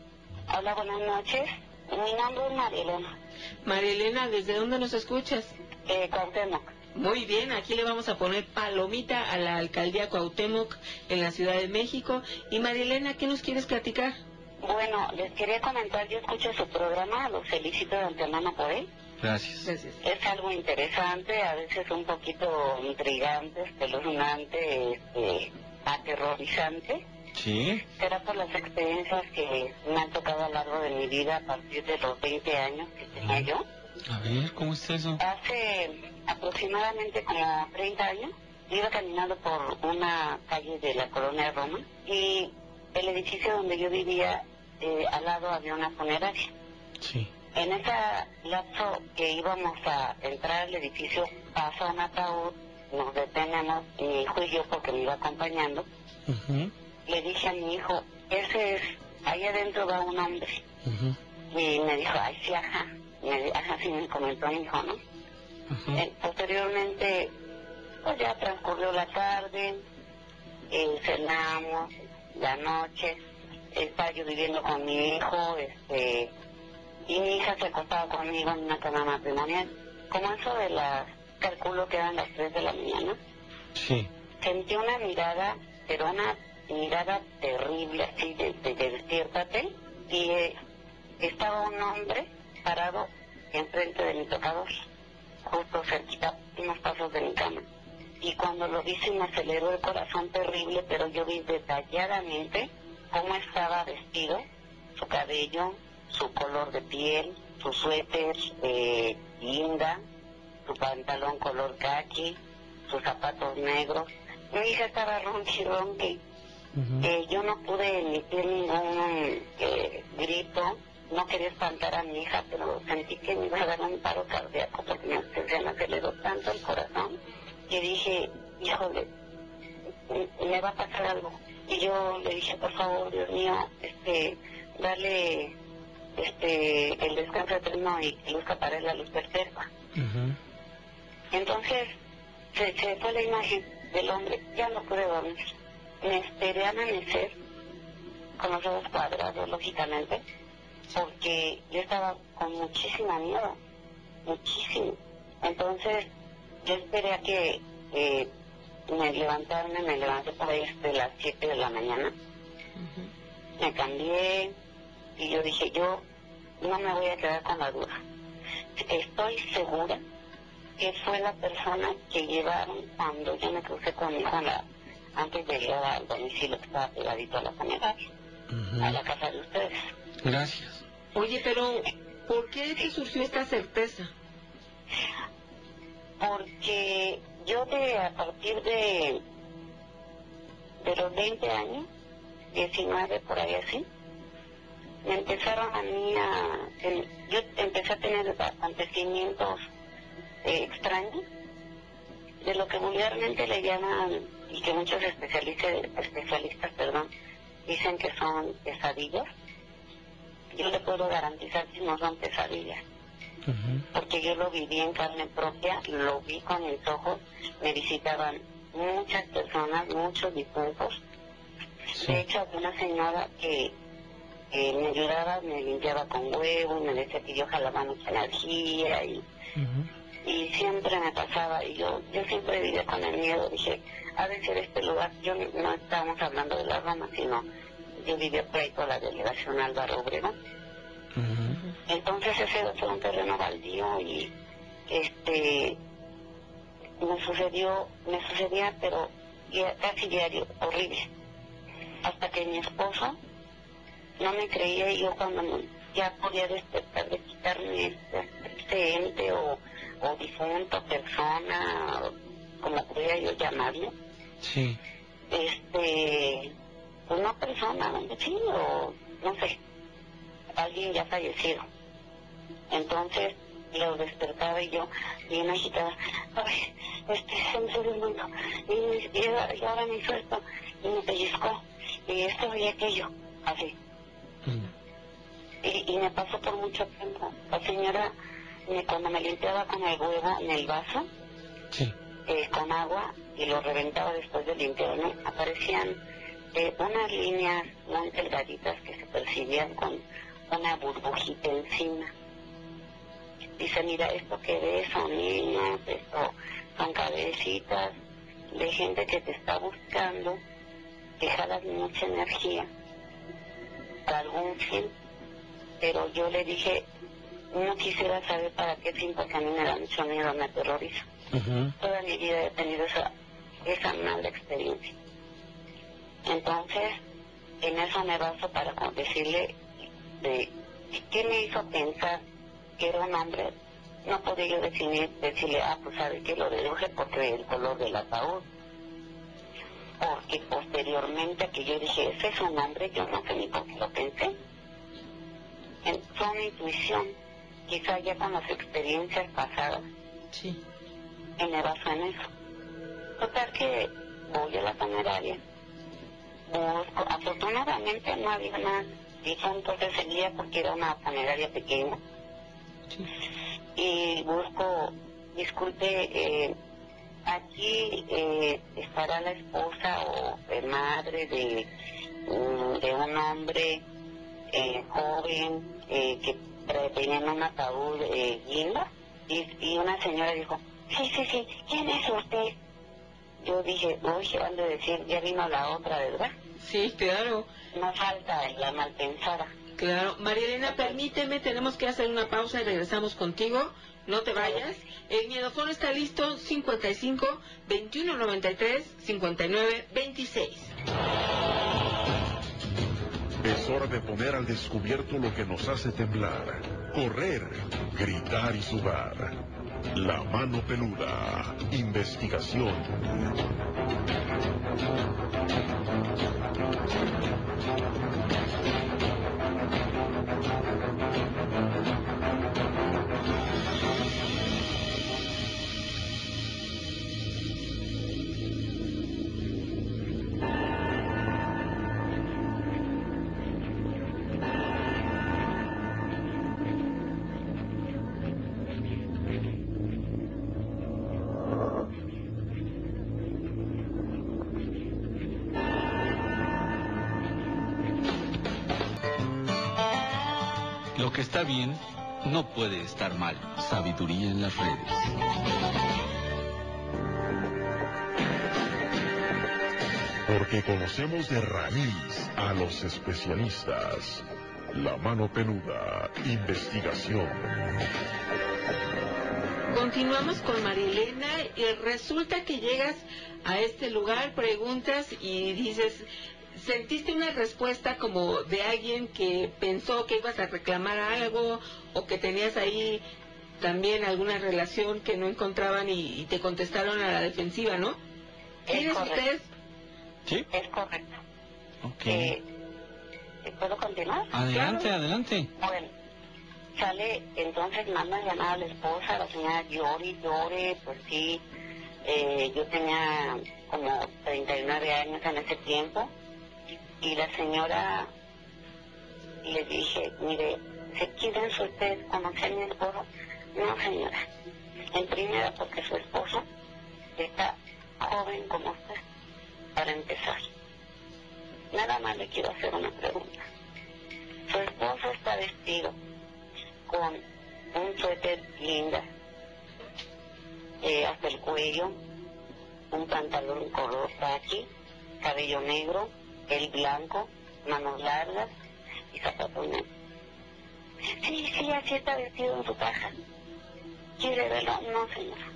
Hola, buenas noches. Mi nombre es Marilena. Marilena, ¿desde dónde nos escuchas? Eh, Cuauhtémoc. Muy bien, aquí le vamos a poner palomita a la alcaldía Cuauhtémoc en la Ciudad de México. Y Marilena, ¿qué nos quieres platicar? Bueno, les quería comentar, yo escucho su programa, los felicito de antemano por él. Gracias. Es algo interesante, a veces un poquito intrigante, espeluznante, este, aterrorizante. Sí. Será por las experiencias que me han tocado a lo largo de mi vida a partir de los 20 años que tenía yo. A ver, ¿cómo está eso? Hace aproximadamente como 30 años iba caminando por una calle de la colonia Roma y el edificio donde yo vivía, eh, al lado había una funeraria. Sí. En ese lapso que íbamos a entrar al edificio, pasa un ataúd, nos detenemos, mi hijo y yo, porque me iba acompañando. Le dije a mi hijo, ese es, ahí adentro va un hombre. Y me dijo, ay, sí, ajá. Me, ajá, sí me comentó mi hijo, ¿no? Eh, posteriormente, pues ya transcurrió la tarde, eh, cenamos, la noche, estaba yo viviendo con mi hijo, este, y mi hija se acostaba conmigo en una cama matrimonial. Como eso de las, calculo que eran las 3 de la mañana, Sí. sentí una mirada, pero una mirada terrible, así de, de, de despiértate, y eh, estaba un hombre parado enfrente de mi tocador, justo cerquita, unos pasos de mi cama. Y cuando lo vi se me aceleró el corazón terrible, pero yo vi detalladamente cómo estaba vestido, su cabello, su color de piel, su suéter eh, linda, su pantalón color khaki, sus zapatos negros. Mi hija estaba ronqui ronqui. Eh, yo no pude emitir ningún eh, grito, no quería espantar a mi hija, pero sentí que me iba a dar un paro cardíaco porque me, aceleró tanto el corazón que dije, híjole, me va a pasar algo. Y yo le dije, por favor, Dios mío, este, dale este, el descanso eterno y que luzca para él la luz perfecta. Entonces, se, se fue la imagen del hombre, ya no pude dormir. Me esperé a amanecer con los ojos cuadrados, lógicamente, porque yo estaba con muchísima miedo, muchísimo. Entonces, yo esperé a que eh, me levantaran, me levanté por ahí de las 7 de la mañana. Me cambié y yo dije, yo no me voy a quedar con la duda. Estoy segura que fue la persona que llevaron cuando yo me crucé con mi hijo en la- antes de llegar al domicilio que estaba pegadito a la funeraria, a la casa de ustedes. Gracias. Oye, pero ¿por qué te surgió esta certeza? Porque yo de a partir de, de los 20 años, 19 por ahí así, empezaron a mí a... yo empecé a tener acontecimientos eh, extraños, de lo que vulgarmente le llaman, y que muchos especialistas, especialistas perdón, dicen que son pesadillas. Yo le puedo garantizar que no son pesadillas porque yo lo viví en carne propia, lo vi con mis ojos, me visitaban muchas personas, muchos difuntos. De hecho, una señora que eh, me ayudaba, me limpiaba con huevo, me decía que yo jalaba mucha energía y, y siempre me pasaba. Y yo, yo siempre vivía con el miedo, dije, ha de ser este lugar, yo no, estábamos hablando de la Roma, sino yo vivía por ahí por la delegación Álvaro Obregón. Entonces ese fue un terreno baldío y este me sucedió, me sucedía pero ya- casi diario, horrible. Hasta que mi esposo no me creía y yo cuando ya podía despertar de quitarme este, este ente o, o difunto, persona, o como pudiera yo llamarlo, Sí. este, pues no persona, sí, o no sé, alguien ya fallecido. Entonces lo despertaba y yo, bien agitada, ay, este, se me subió el mundo, y, y, y ahora me hizo esto, y me pellizcó, y esto y aquello, así. Y, y me pasó por mucho tiempo. La señora, me- cuando me limpiaba con el huevo en el vaso, eh, con agua, y lo reventaba después de limpiarme, aparecían eh, unas líneas muy delgaditas que se percibían con una burbujita encima. Dice, mira, esto que ves son niños, esto son cabecitas de gente que te está buscando, que jalas mucha energía algún fin. Pero yo le dije, no quisiera saber para qué fin, porque a mí me da mucho miedo, me aterroriza. Toda mi vida he tenido esa, esa mala experiencia. Entonces, en eso me baso para decirle de qué me hizo pensar que era un hombre. No podía yo definir, decirle, ah, pues sabe que lo deduje porque el color del ataúd. Porque posteriormente que yo dije, ese es un hombre, yo no sé ni por qué lo pensé. En- fue una intuición, quizá ya con las experiencias pasadas. Sí. Y me baso en eso. Total que voy a la funeraria. Busco, afortunadamente no había más difuntos ese día porque era una funeraria pequeña. Y busco, disculpe, eh, aquí eh, estará la esposa o madre de, mm, de un hombre eh, joven eh, que tra- tenía en un ataúd eh, guinda. Y, y una señora dijo, sí, sí, sí, ¿quién es usted? Yo dije, uy, ¿qué van a decir? Ya vino la otra, ¿verdad? Sí, claro. No falta la mal pensada. Claro. María Elena, permíteme, tenemos que hacer una pausa y regresamos contigo. No te vayas. El miedofono está listo, 55 21 93 59 26. Es hora de poner al descubierto lo que nos hace temblar, correr, gritar y sudar. La mano peluda. Investigación. Está bien no puede estar mal. Sabiduría en las redes. Porque conocemos de raíz a los especialistas. La mano peluda. Investigación. Continuamos con María Elena y resulta que llegas a este lugar, preguntas y dices, ¿sentiste una respuesta como de alguien que pensó que ibas a reclamar algo o que tenías ahí también alguna relación que no encontraban y, y te contestaron a la defensiva, ¿no? ¿Quiénes ustedes? ¿Sí? Es correcto. Ok. Eh, ¿Puedo continuar? Adelante, adelante. Bueno, sale, entonces manda llamar a la esposa, la señora llore, llore, pues sí, eh, yo tenía como 39 años en ese tiempo, y la señora le dije, mire, ¿se quieren usted conocer mi esposo? No, señora. En primera, porque su esposo está joven como usted, para empezar. Nada más le quiero hacer una pregunta. Su esposo está vestido con un suéter linda eh, hasta el cuello, un pantalón color khaki, cabello negro, el blanco, manos largas y zapatos. Sí, sí, así está vestido en su caja. ¿Quiere verlo? No, señora.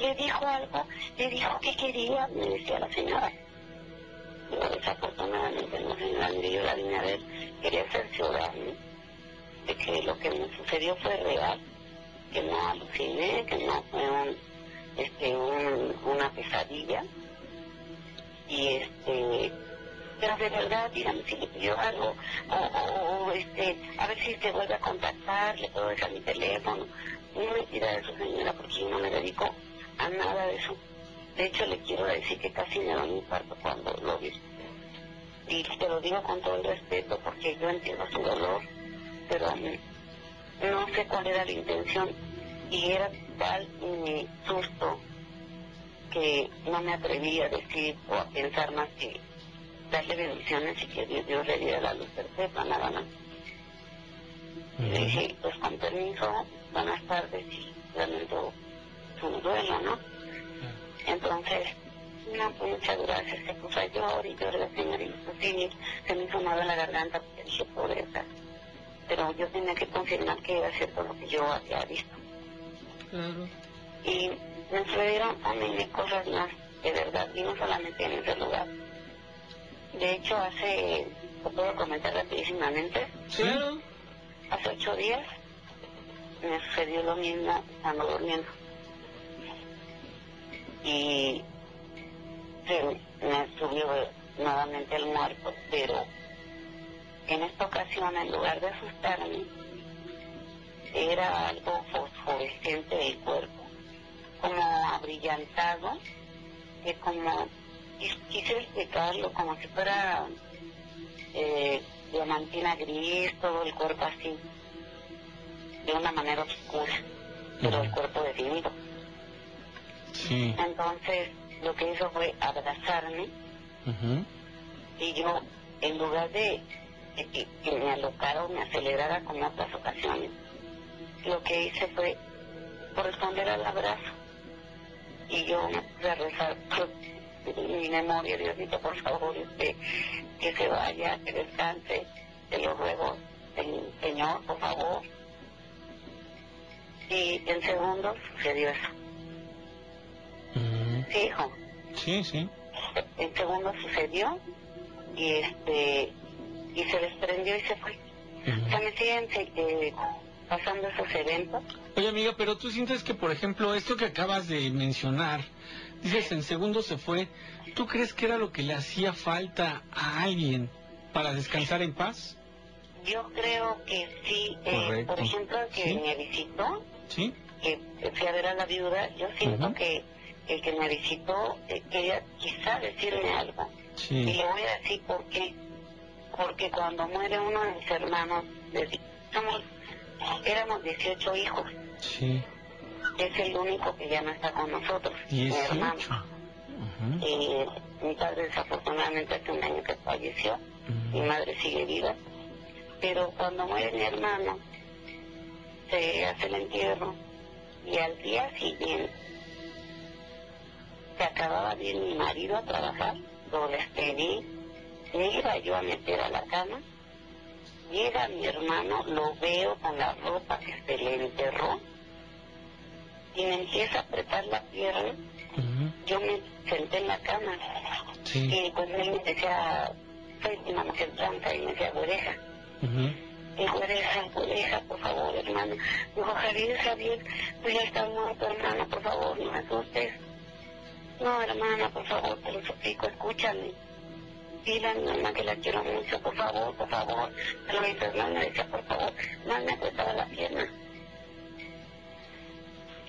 Le dijo algo, le dijo que quería, me decía la señora. Pero desafortunadamente no, señora, mire, yo la vine a ver, quería cerciorarme de que lo que me sucedió fue real, que no aluciné, que no fue un, este, un- una pesadilla. Y este, pero de verdad, dígame si pidió algo, o, o- este, a ver si se vuelve a contactar, le puedo dejar mi teléfono. No me pida eso, señora, porque yo no me dedico a nada de eso. De hecho, le quiero decir que casi me da un infarto cuando lo vi. Y te lo digo con todo el respeto, porque yo entiendo su dolor, pero mm, no sé cuál era la intención. Y era tal mi susto que no me atreví a decir o a pensar más que darle bendiciones y que Dios, Dios le diera la luz perpetua, nada más. Y le dije, pues con permiso, buenas tardes y lamento su duelo, ¿no? Entonces, no, pues muchas gracias, se puso a llorar y llorar la señorita, sí, se me hizo en la garganta porque dije, pobreza. Pero yo tenía que confirmar que era cierto lo que yo había visto. Claro. Y me sucedieron a mí cosas más, de verdad, y no solamente en ese lugar. De hecho, hace, ¿lo puedo comentar rapidísimamente? Sí. Hace ocho días me sucedió lo mismo estando durmiendo. Y se me subió nuevamente el muerto, pero en esta ocasión, en lugar de asustarme, era algo fosforescente del cuerpo, como abrillantado, que como, quise explicarlo, como si fuera eh, diamantina gris, todo el cuerpo así, de una manera oscura, pero el cuerpo definido. Sí. Entonces, lo que hizo fue abrazarme y yo, en lugar de, de que, que me alocara o me acelerara como otras ocasiones, lo que hice fue corresponder al abrazo. Y yo me puse a rezar por mi memoria, Diosito, por favor, este, que se vaya, que descanse, te lo ruego, Señor, por favor. Y en segundos sucedió eso. Ujú. Sí, hijo. Sí, sí. en segundos sucedió y este y se desprendió y se fue. O sea, me siguen eh, pasando esos eventos. Oye, amiga, pero tú sientes que, por ejemplo, esto que acabas de mencionar, dices en segundos se fue, ¿tú crees que era lo que le hacía falta a alguien para descansar en paz? Yo creo que sí, eh, por ejemplo, el que Sí. me visitó, ¿Sí? que fui a ver a la viuda, yo siento que el que me visitó eh, quería quizá decirme algo. Y le voy a decir por qué. Porque cuando muere uno de mis hermanos, somos, éramos 18 hijos, Sí. Es el único que ya no está con nosotros, mi hermano. 18. Eh, mi padre desafortunadamente hace un año que falleció, mi madre sigue viva, pero cuando muere mi hermano, se hace el entierro y al día siguiente se acababa de ir mi marido a trabajar, lo despedí, me iba yo a meter a la cama, llega mi hermano, lo veo con la ropa que se le enterró y me empieza a apretar la pierna yo me senté en la cama y pues él me decía, soy una mujer blanca y me decía, güereja. Y güereja, güereja, por favor, hermano. Dijo, Javier, Javier, pues ya está muerto, hermano, por favor, no me asustes. No, hermana, por favor, te lo suplico, escúchame. Dile a mi mamá que la quiero mucho, por favor, por favor. Pero mi decía, por favor, no me apretaba la pierna.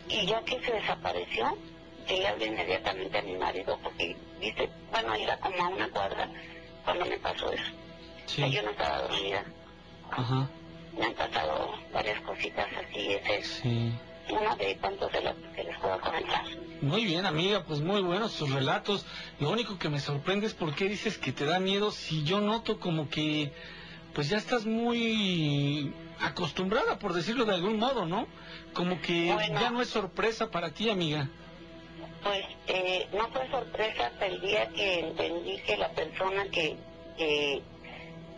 Y ya que se desapareció, él inmediatamente a mi marido porque dice, bueno, era como a una cuadra cuando me pasó eso. Sí. Yo no estaba dormida. Ajá. Me han pasado varias cositas así, ese es Sí. uno de tantos de los que les puedo comentar. Muy bien, amiga, pues muy buenos tus relatos. Lo único que me sorprende es por qué dices que te da miedo si yo noto como que pues ya estás muy acostumbrada, por decirlo de algún modo, ¿no? Como que Bueno. ya no es sorpresa para ti, amiga. Pues eh, no fue sorpresa hasta el día que entendí que la persona que, que,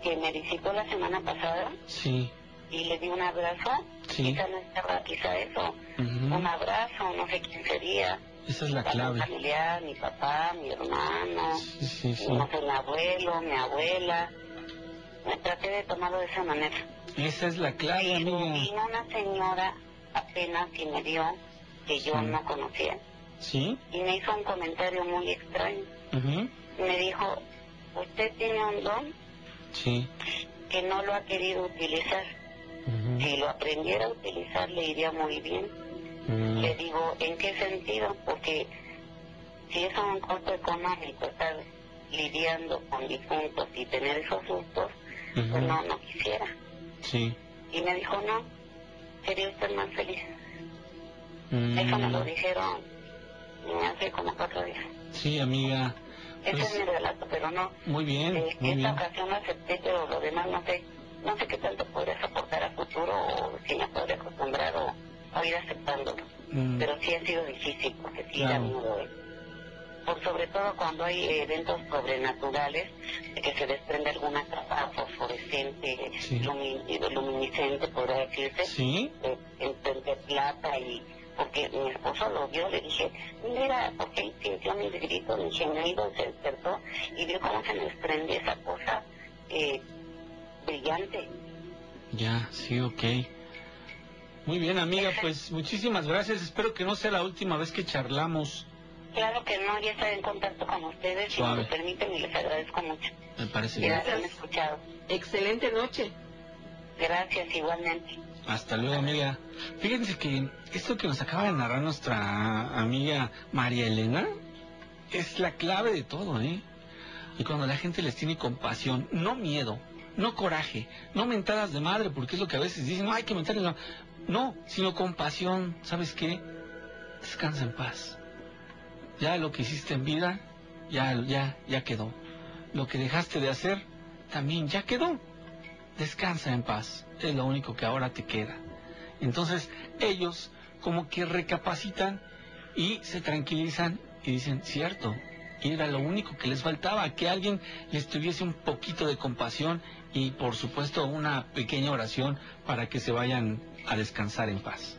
que me visitó la semana pasada Sí. y le di un abrazo, Sí. quizá no estaba quizá eso, un abrazo, no sé quién sería. Esa es la clave. familiar, mi papá, mi hermano, sí. no sé, mi abuelo, mi abuela. Me traté de tomarlo de esa manera. Esa es la clave, Pero amiga. vino una señora apenas que me vio, que yo Sí. no conocía, ¿Sí? y me hizo un comentario muy extraño. Me dijo, usted tiene un don Sí. que no lo ha querido utilizar. Si lo aprendiera a utilizar le iría muy bien. Mm. Le digo, ¿en qué sentido? Porque si es un costo económico estar lidiando con difuntos y tener esos sustos, pues no, no quisiera. Sí. Y me dijo, no, sería usted más feliz. Mm. Eso me lo dijeron hace como cuatro días. Sí, amiga. Ese Pues, es mi relato, pero no, muy bien, eh, muy esta bien. ocasión acepté, pero lo demás no sé. No sé qué tanto podrías aportar a futuro o si me podría acostumbrar o, o ir aceptándolo. Mm. Pero sí ha sido difícil porque sí Claro. da miedo. Por sobre todo cuando hay eventos sobrenaturales, que se desprende alguna capa fosforescente, Sí. lumi- luminiscente, podría decirse, Sí. eh, entre, plata y porque mi esposo lo vio, le dije, mira, porque él sintió mis gritos, mi gemido, se despertó y vio cómo se me desprendía esa cosa eh, brillante. Ya, sí, ok. Muy bien, amiga, pues muchísimas gracias. Espero que no sea la última vez que charlamos. Claro que no, ya estaré en contacto con ustedes, si me lo permiten, y les agradezco mucho. Me parece bien. Gracias escuchado. Excelente noche. Gracias, igualmente. Hasta luego, amiga. Fíjense que esto que nos acaba de narrar nuestra amiga María Elena es la clave de todo, ¿eh? Y cuando la gente les tiene compasión, no miedo, no coraje, no mentadas de madre, porque es lo que a veces dicen, no hay que mentarles la... No, sino compasión, ¿sabes qué? Descansa en paz. Ya lo que hiciste en vida, ya, ya, ya quedó. Lo que dejaste de hacer, también ya quedó. Descansa en paz. Es lo único que ahora te queda. Entonces, ellos como que recapacitan y se tranquilizan y dicen, cierto, era lo único que les faltaba, que alguien les tuviese un poquito de compasión y por supuesto una pequeña oración para que se vayan a descansar en paz.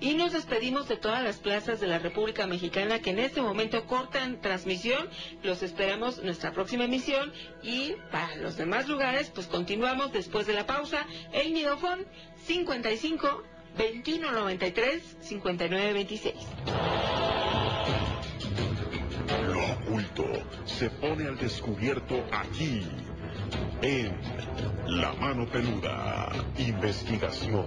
Y nos despedimos de todas las plazas de la República Mexicana que en este momento cortan transmisión. Los esperamos nuestra próxima emisión. Y para los demás lugares, pues continuamos después de la pausa. El Midofón 55 21 93 59 26. Lo oculto se pone al descubierto aquí, en La Mano Peluda, investigación.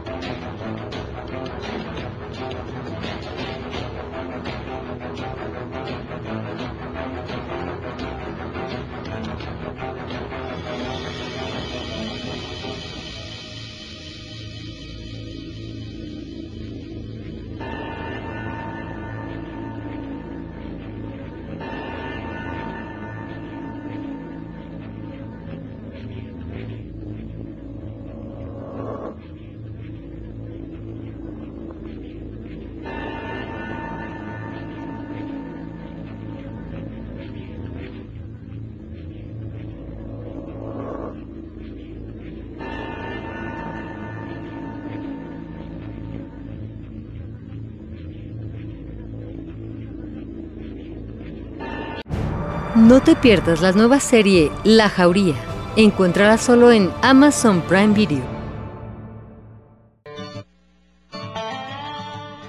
No te pierdas la nueva serie La Jauría. Encuéntrala solo en Amazon Prime Video.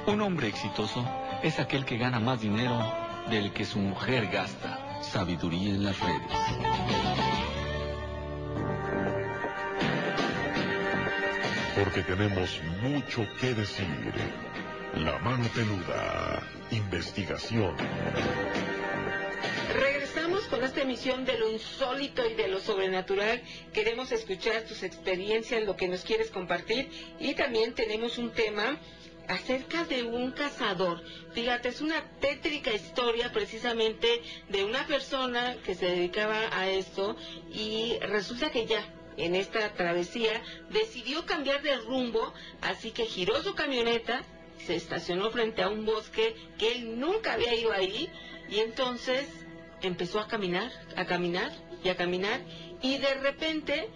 Un hombre exitoso es aquel que gana más dinero del que su mujer gasta. Sabiduría en las redes. Porque tenemos mucho que decir. La Mano Peluda, investigación. Con esta emisión de lo insólito y de lo sobrenatural. Queremos escuchar tus experiencias, lo que nos quieres compartir. Y también tenemos un tema acerca de un cazador. Fíjate, es una tétrica historia precisamente de una persona que se dedicaba a esto y resulta que ya en esta travesía decidió cambiar de rumbo, así que giró su camioneta, se estacionó frente a un bosque que él nunca había ido ahí y entonces empezó a caminar, a caminar y a caminar y de repente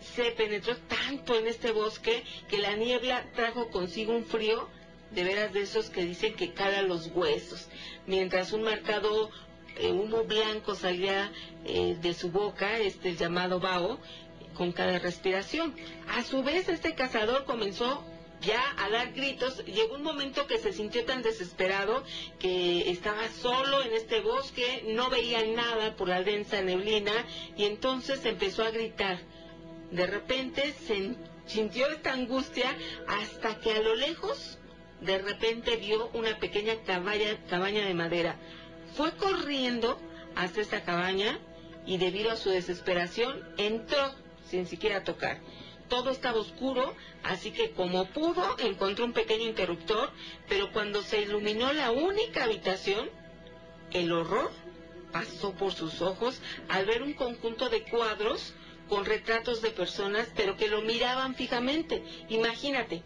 se penetró tanto en este bosque que la niebla trajo consigo un frío de veras de esos que dicen que cala los huesos, mientras un marcado eh, humo blanco salía eh, de su boca, este llamado vaho, con cada respiración. A su vez, este cazador comenzó ya a dar gritos. Llegó un momento que se sintió tan desesperado que estaba solo en este bosque, no veía nada por la densa neblina y entonces empezó a gritar. De repente sintió esta angustia hasta que a lo lejos de repente vio una pequeña cabaña, cabaña de madera. Fue corriendo hasta esta cabaña y debido a su desesperación entró sin siquiera tocar. Todo estaba oscuro, así que como pudo encontró un pequeño interruptor, pero cuando se iluminó la única habitación, el horror pasó por sus ojos al ver un conjunto de cuadros con retratos de personas, pero que lo miraban fijamente. Imagínate,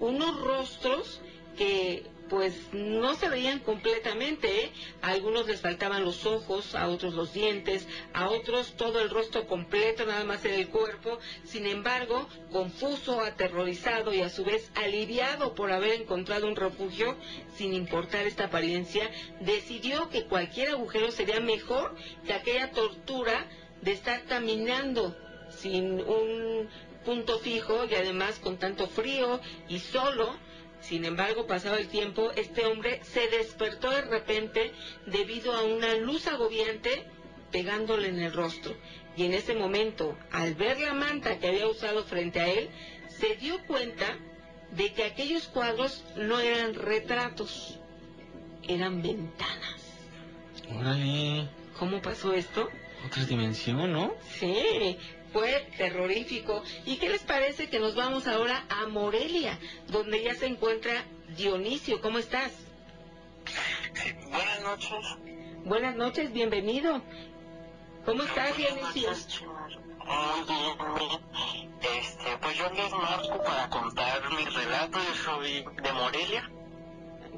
unos rostros que pues no se veían completamente. ¿eh? A algunos les faltaban los ojos, a otros los dientes, a otros todo el rostro completo, nada más en el cuerpo. Sin embargo, confuso, aterrorizado y a su vez aliviado por haber encontrado un refugio, sin importar esta apariencia, decidió que cualquier agujero sería mejor que aquella tortura de estar caminando sin un punto fijo y además con tanto frío y solo. Sin embargo, pasado el tiempo, este hombre se despertó de repente debido a una luz agobiante pegándole en el rostro. Y en ese momento, al ver la manta que había usado frente a él, se dio cuenta de que aquellos cuadros no eran retratos, eran ventanas. Órale. ¿Cómo pasó esto? Otra dimensión, ¿no? Sí, fue terrorífico. ¿Y qué les parece que nos vamos ahora a Morelia, donde ya se encuentra Dionisio? ¿Cómo estás? Buenas noches. Buenas noches, bienvenido. ¿Cómo estás, Dionisio? Muy bien, bien. Este, pues yo les marco para contar mi relato. Yo soy de Morelia.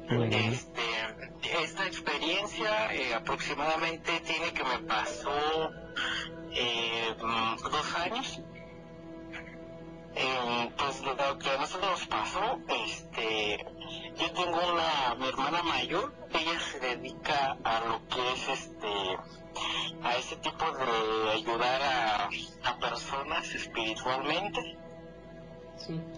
Este, esta experiencia eh, aproximadamente tiene que me pasó eh, mm, dos años. Eh, pues lo que a nosotros nos pasó, este, yo tengo una, mi hermana mayor, ella se dedica a lo que es este, a ese tipo de ayudar a, a personas espiritualmente.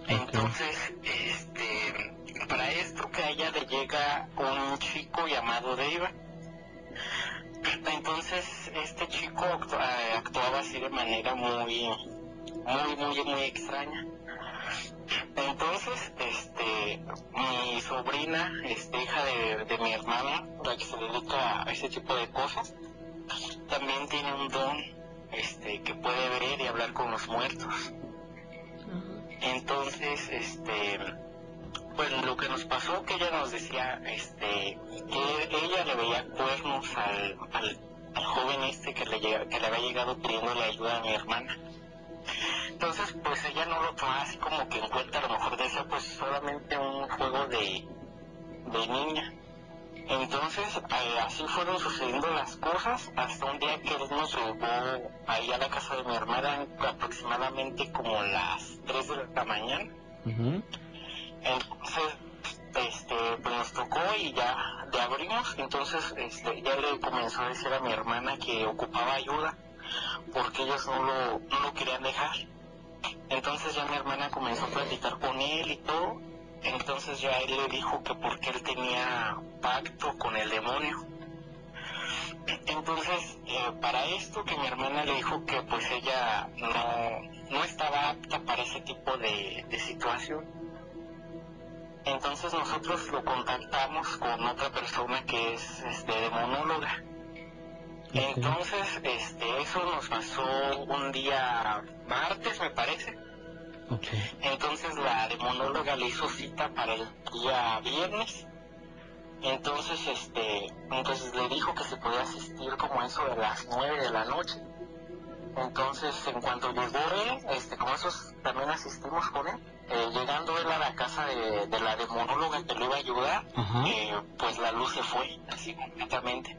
Entonces, este, para esto que a ella le llega un chico llamado Deva. Entonces, este chico eh, actuaba así de manera muy, muy, muy, muy extraña. Entonces, este, mi sobrina, este, hija de, de mi hermana, la que se dedica a ese tipo de cosas, también tiene un don, este, que puede ver y hablar con los muertos. Entonces, este, pues lo que nos pasó que ella nos decía, este, que ella le veía cuernos al, al, joven este que le, que le había llegado pidiéndole ayuda a mi hermana. Entonces, pues ella no lo tomaba así como que en cuenta, a lo mejor decía, pues solamente un juego de, de niña. Entonces, eh, así fueron sucediendo las cosas hasta un día que él nos llevó ahí a la casa de mi hermana aproximadamente como las 3 de la mañana. Entonces, este, pues nos tocó y ya le abrimos, entonces este, ya le comenzó a decir a mi hermana que ocupaba ayuda porque ellos no lo, no lo querían dejar. Entonces ya mi hermana comenzó a platicar con él y todo entonces ya él le dijo que porque él tenía pacto con el demonio. Entonces, eh, para esto que mi hermana le dijo que pues ella no, no estaba apta para ese tipo de, de situación. Entonces nosotros lo contactamos con otra persona que es este, demonóloga. Entonces, este, eso nos pasó un día martes, me parece. Entonces la demonóloga le hizo cita para el día viernes. Entonces, este, entonces le dijo que se podía asistir como eso de las nueve de la noche. Entonces, en cuanto llegó él, este, como esos también asistimos con él, eh, llegando él a la casa de, la demonóloga que le iba a ayudar, eh, pues la luz se fue, así completamente.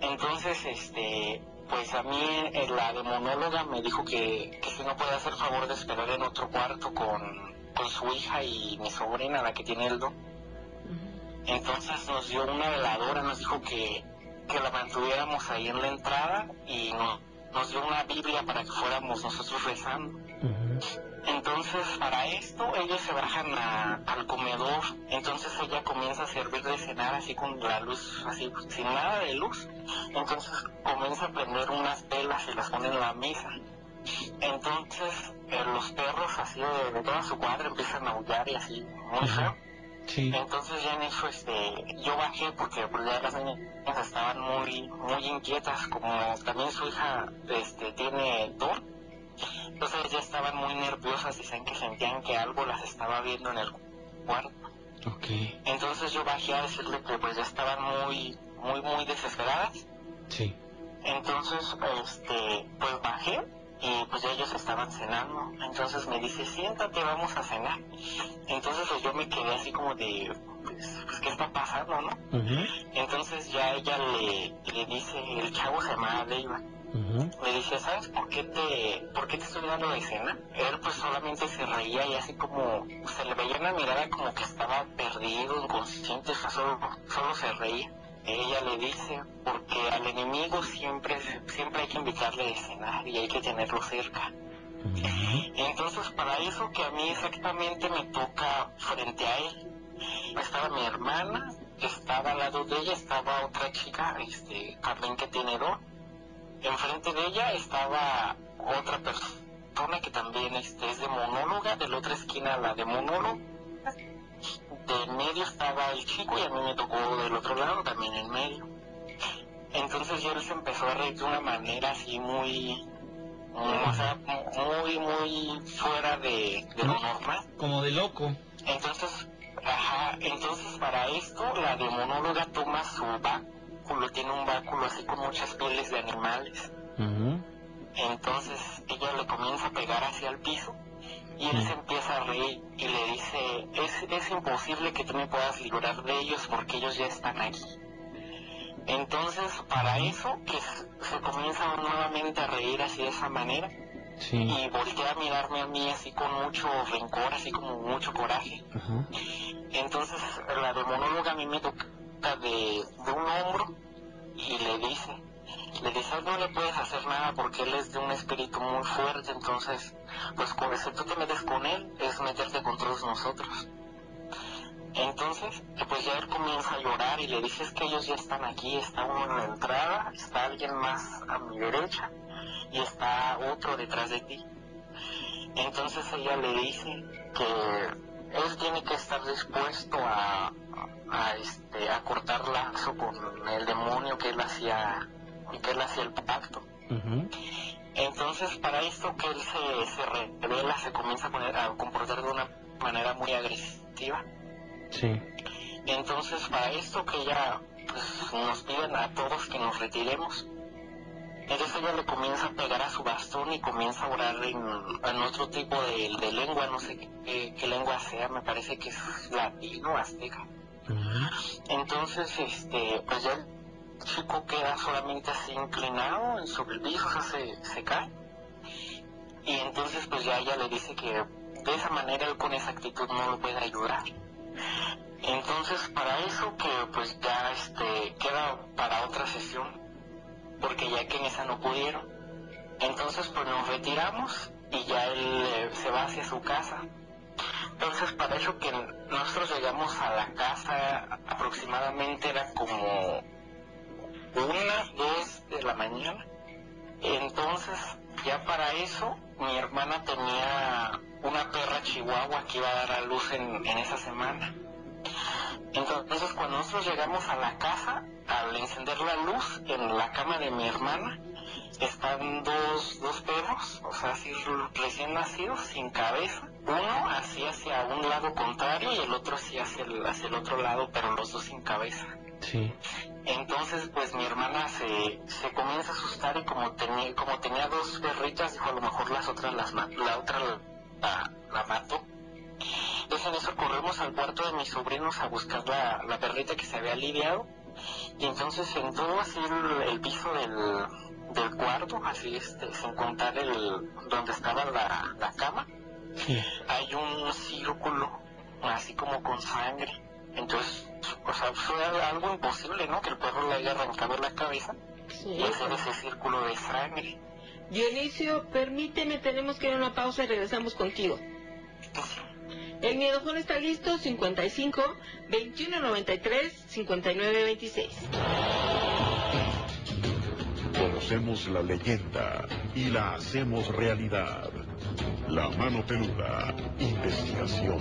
Entonces, este, pues a mí eh, la demonóloga me dijo que, que si no puede hacer favor de esperar en otro cuarto con, con su hija y mi sobrina, la que tiene el don. Entonces nos dio una veladora, nos dijo que, que la mantuviéramos ahí en la entrada y nos dio una Biblia para que fuéramos nosotros rezando. Entonces, para esto, ellos se bajan al comedor. Entonces, ella comienza a servir de cenar así con la luz, así, sin nada de luz. Entonces, comienza a prender unas velas y las pone en la mesa. Entonces, eh, los perros, así de, toda su cuadra, empiezan a aullar y así, muy feo. Entonces ya en eso este, yo bajé porque pues, ya las niñas estaban muy, muy inquietas, como también su hija este, tiene don entonces ya estaban muy nerviosas, dicen que sentían que algo las estaba viendo en el cuarto. Okay. Entonces yo bajé a decirle que pues ya estaban muy, muy, muy desesperadas. Sí. Entonces, este, pues bajé y pues ya ellos estaban cenando. Entonces me dice, siéntate, vamos a cenar. Entonces pues yo me quedé así como de, pues, ¿qué está pasando, no? Entonces ya ella le, le dice, el chavo se llama Leiva, le dice, ¿sabes por qué te, por qué te estoy dando la escena? Él pues solamente se reía y así como se le veía una mirada como que estaba perdido, inconsciente, o sea, solo, solo se reía. Ella le dice, porque al enemigo siempre, siempre hay que invitarle a escenar y hay que tenerlo cerca. Entonces, para eso que a mí exactamente me toca frente a él, estaba mi hermana, estaba al lado de ella, estaba otra chica, este, Carmen que tiene dos. Enfrente de ella estaba otra persona que también este, es de monóloga, de la otra esquina la de monólogo. De en medio estaba el chico y a mí me tocó del otro lado, también en medio. Entonces yo se empezó a reír de una manera así muy, o sea, muy, muy fuera de, de lo normal. Como de loco. Entonces, ajá, entonces para esto la demonóloga toma su báculo, tiene un báculo así con muchas pieles de animales. Entonces ella le comienza a pegar hacia el piso y él se empieza a reír y le dice, es, es imposible que tú me puedas librar de ellos porque ellos ya están aquí. Entonces, para eso, que se comienza nuevamente a reír así de esa manera, y voltea a mirarme a mí así con mucho rencor, así como mucho coraje. Entonces, la demonóloga a mí me toca de, de un hombro y le dice, le dice, no le puedes hacer nada porque él es de un espíritu muy fuerte, entonces, pues si tú te metes con él, es meterte con todos nosotros. Entonces, pues ya él comienza a llorar y le dices que ellos ya están aquí, está uno en la entrada, está alguien más a mi derecha y está otro detrás de ti. Entonces ella le dice que él tiene que estar dispuesto a, a, este, a cortar lazo con el demonio que él hacía y que él hacía el pacto. Entonces para esto que él se, se revela, se comienza a, poner, a comportar de una manera muy agresiva Sí. Entonces, para esto que ella pues, nos piden a todos que nos retiremos, entonces ella le comienza a pegar a su bastón y comienza a orar en, otro tipo de, lengua, no sé qué, lengua sea, me parece que es latino, azteca. Entonces, este, pues ya chico queda solamente así inclinado sobre el piso, o sea, se, se cae. Y entonces, pues ya ella le dice que de esa manera él con esa actitud no lo puede ayudar. Entonces, para eso que pues ya este queda para otra sesión, porque ya que en esa no pudieron. Entonces, pues nos retiramos y ya él eh, se va hacia su casa. Entonces, para eso que nosotros llegamos a la casa aproximadamente era como una, dos de la mañana. Entonces, ya para eso, mi hermana tenía una perra chihuahua que iba a dar a luz en, esa semana. Entonces cuando nosotros llegamos a la casa, al encender la luz en la cama de mi hermana, están dos, dos perros, o sea, así recién nacidos, sin cabeza. Uno así hacia un lado contrario y el otro así hacia el, hacia el otro lado, pero los dos sin cabeza. Sí. Entonces, pues mi hermana se, se comienza a asustar y como tenía, como tenía dos perritas, dijo a lo mejor las otras las la otra la, la mató. Entonces en eso corremos al cuarto de mis sobrinos a buscar la, la perrita que se había lidiado. Y entonces en todo así el, piso del, del, cuarto, así este, sin contar el donde estaba la, la cama, hay un círculo así como con sangre. Entonces, o sea, fue algo imposible, ¿no? Que el perro le haya arrancado la cabeza y hacer ese círculo de sangre. Dionisio, permíteme, tenemos que ir a una pausa y regresamos contigo. El miedofón está listo, 55 21 93 59 26. Conocemos la leyenda y la hacemos realidad. La mano peluda, investigación.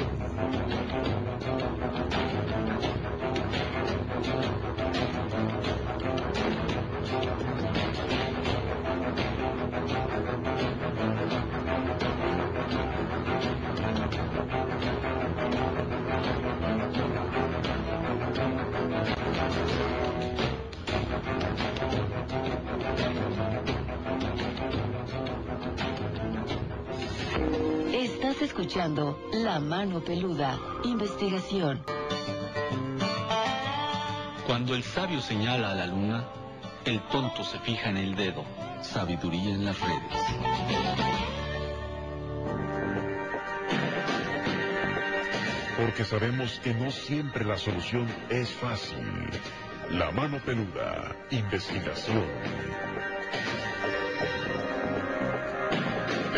Estás escuchando La Mano Peluda, investigación. Cuando el sabio señala a la luna, el tonto se fija en el dedo. Sabiduría en las redes. Porque sabemos que no siempre la solución es fácil. La mano peluda. Investigación.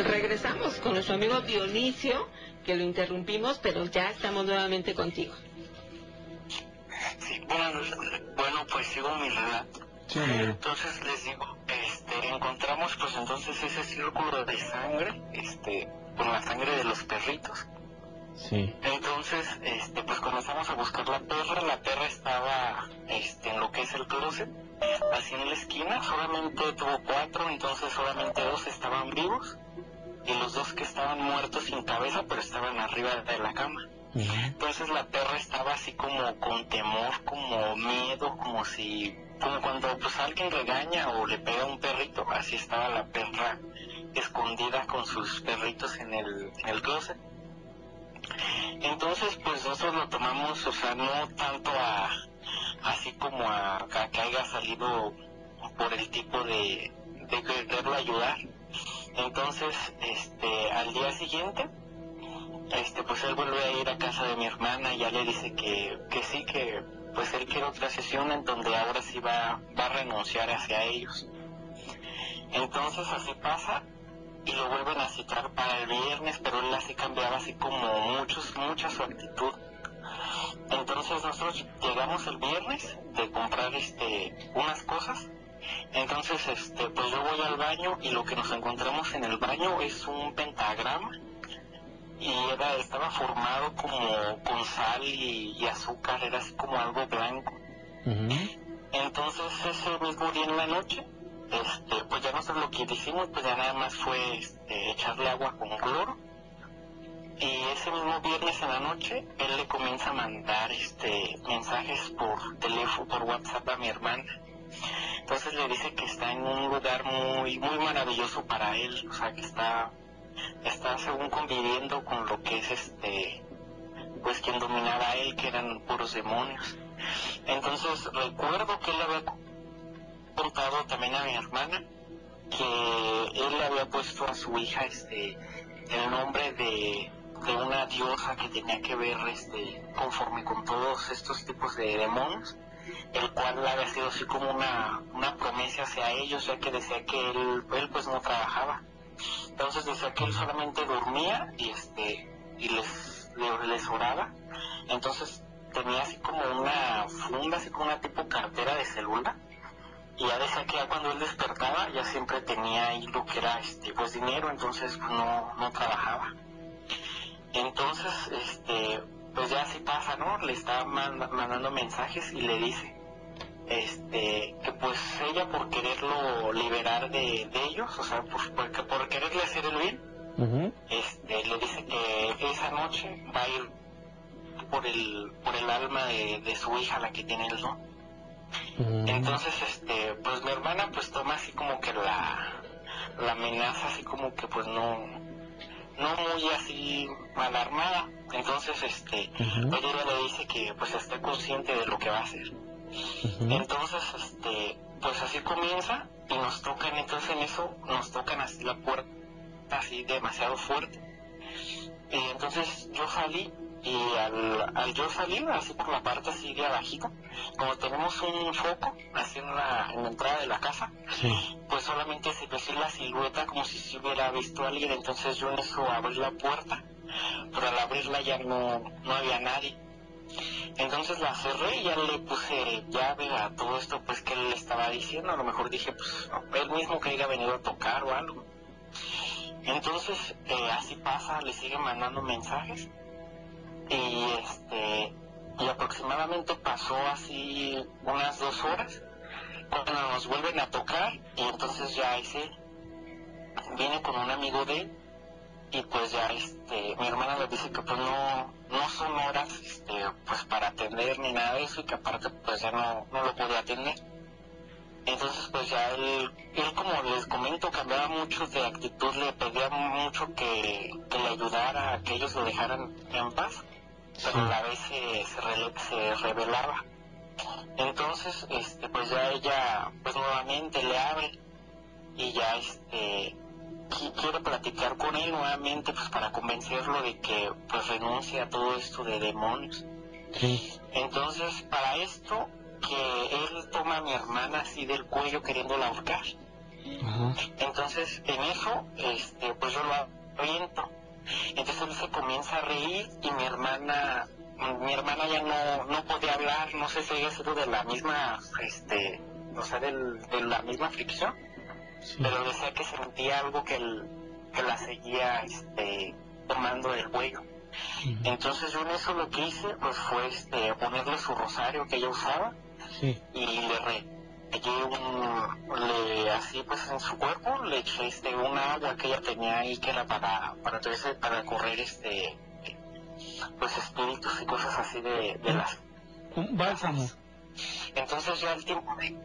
Regresamos con nuestro amigo Dionisio, que lo interrumpimos, pero ya estamos nuevamente contigo. Sí, bueno, bueno pues sigo mi relato. Sí. Entonces les digo, este, encontramos pues entonces ese círculo de sangre, este, con la sangre de los perritos. Sí. Entonces, este, pues comenzamos a buscar la perra, la perra estaba, este, en lo que es el closet, así en la esquina, solamente tuvo cuatro, entonces solamente dos estaban vivos, y los dos que estaban muertos sin cabeza, pero estaban arriba de la cama. Entonces la perra estaba así como con temor, como miedo, como si, como cuando pues alguien regaña o le pega a un perrito, así estaba la perra escondida con sus perritos en el, en el closet. Entonces pues nosotros lo tomamos, o sea, no tanto a, así como a, a que haya salido por el tipo de, de quererlo ayudar. Entonces, este, al día siguiente, este pues él vuelve a ir a casa de mi hermana y ya le dice que, que sí, que pues él quiere otra sesión en donde ahora sí va, va a renunciar hacia ellos. Entonces así pasa y lo vuelven a citar para el viernes, pero él así cambiaba así como muchos, mucha su actitud. Entonces nosotros llegamos el viernes de comprar este unas cosas. Entonces este pues yo voy al baño y lo que nos encontramos en el baño es un pentagrama y era, estaba formado como con sal y, y azúcar, era así como algo blanco. Entonces ese mismo día en la noche, este, pues ya nosotros lo que hicimos, pues ya nada más fue este, echarle agua con cloro. Y ese mismo viernes en la noche, él le comienza a mandar este mensajes por teléfono, por WhatsApp a mi hermana. Entonces le dice que está en un lugar muy, muy maravilloso para él, o sea que está está según conviviendo con lo que es este pues quien dominaba a él que eran puros demonios. Entonces recuerdo que él había contado también a mi hermana que él le había puesto a su hija este el nombre de diosa que tenía que ver este conforme con todos estos tipos de demonios el cual había sido así como una, una promesa hacia ellos ya que decía que él, pues no trabajaba entonces decía que él solamente dormía y este y les, le- les oraba. Entonces tenía así como una funda, así como una tipo cartera de celular. Y ya decía que ya cuando él despertaba ya siempre tenía ahí lo que era este pues dinero, entonces pues, no, no trabajaba. Entonces, este, pues ya así pasa, ¿no? Le manda- mandando mensajes y le dice, este, que pues ella por quererlo liberar de, de ellos, o sea, por, porque por quererle hacer el bien, este, le dice que esa noche va a ir por el, por el alma de, de su hija, la que tiene el don. Entonces, este, pues mi hermana pues toma así como que la, la amenaza así como que pues no, no muy así alarmada. Entonces, este, ella le dice que pues esté consciente de lo que va a hacer. Entonces, este, pues así comienza y nos tocan, entonces en eso nos tocan así la puerta así demasiado fuerte. Y entonces yo salí y al, al yo salir así por la parte así de abajito, como tenemos un foco así en la, en la entrada de la casa, pues solamente se ve así la silueta como si se hubiera visto a alguien, entonces yo en eso abrí la puerta, pero al abrirla ya no, no había nadie. Entonces la cerré y ya le puse llave a todo esto pues que él le estaba diciendo, a lo mejor dije pues él mismo que haya venido a tocar o algo. Entonces eh, así pasa, le sigue mandando mensajes y este y aproximadamente pasó así unas dos horas. Cuando nos vuelven a tocar y entonces ya ese viene con un amigo de él y pues ya este mi hermana le dice que pues no no son horas este pues para atender ni nada de eso y que aparte pues ya no, no lo podía atender. Entonces pues ya él él como les comento cambiaba mucho de actitud le pedía mucho que, que le ayudara a que ellos lo dejaran en paz pero a la vez se, se, revelaba Entonces, este, pues ya ella, pues nuevamente le abre y ya, este, quiere platicar con él nuevamente, pues para convencerlo de que, pues renuncie a todo esto de demonios. Entonces, para esto, que él toma a mi hermana así del cuello queriéndola ahorcar. Entonces, en eso, este, pues yo lo aviento. Entonces él se comienza a reír y mi hermana, mi hermana ya no, no podía hablar, no sé si había sido de la misma, este, o sea, del, de la misma fricción, pero decía que sentía algo que, que la seguía, este, tomando del cuello. Entonces yo en eso lo que hice pues fue este, ponerle su rosario que ella usaba y le regué un, le, así pues en su cuerpo, le eché este, un agua que ella tenía ahí que era para, para, para correr este, pues espíritus y cosas así de, de las... Un bálsamo. Entonces ya el tiempo de...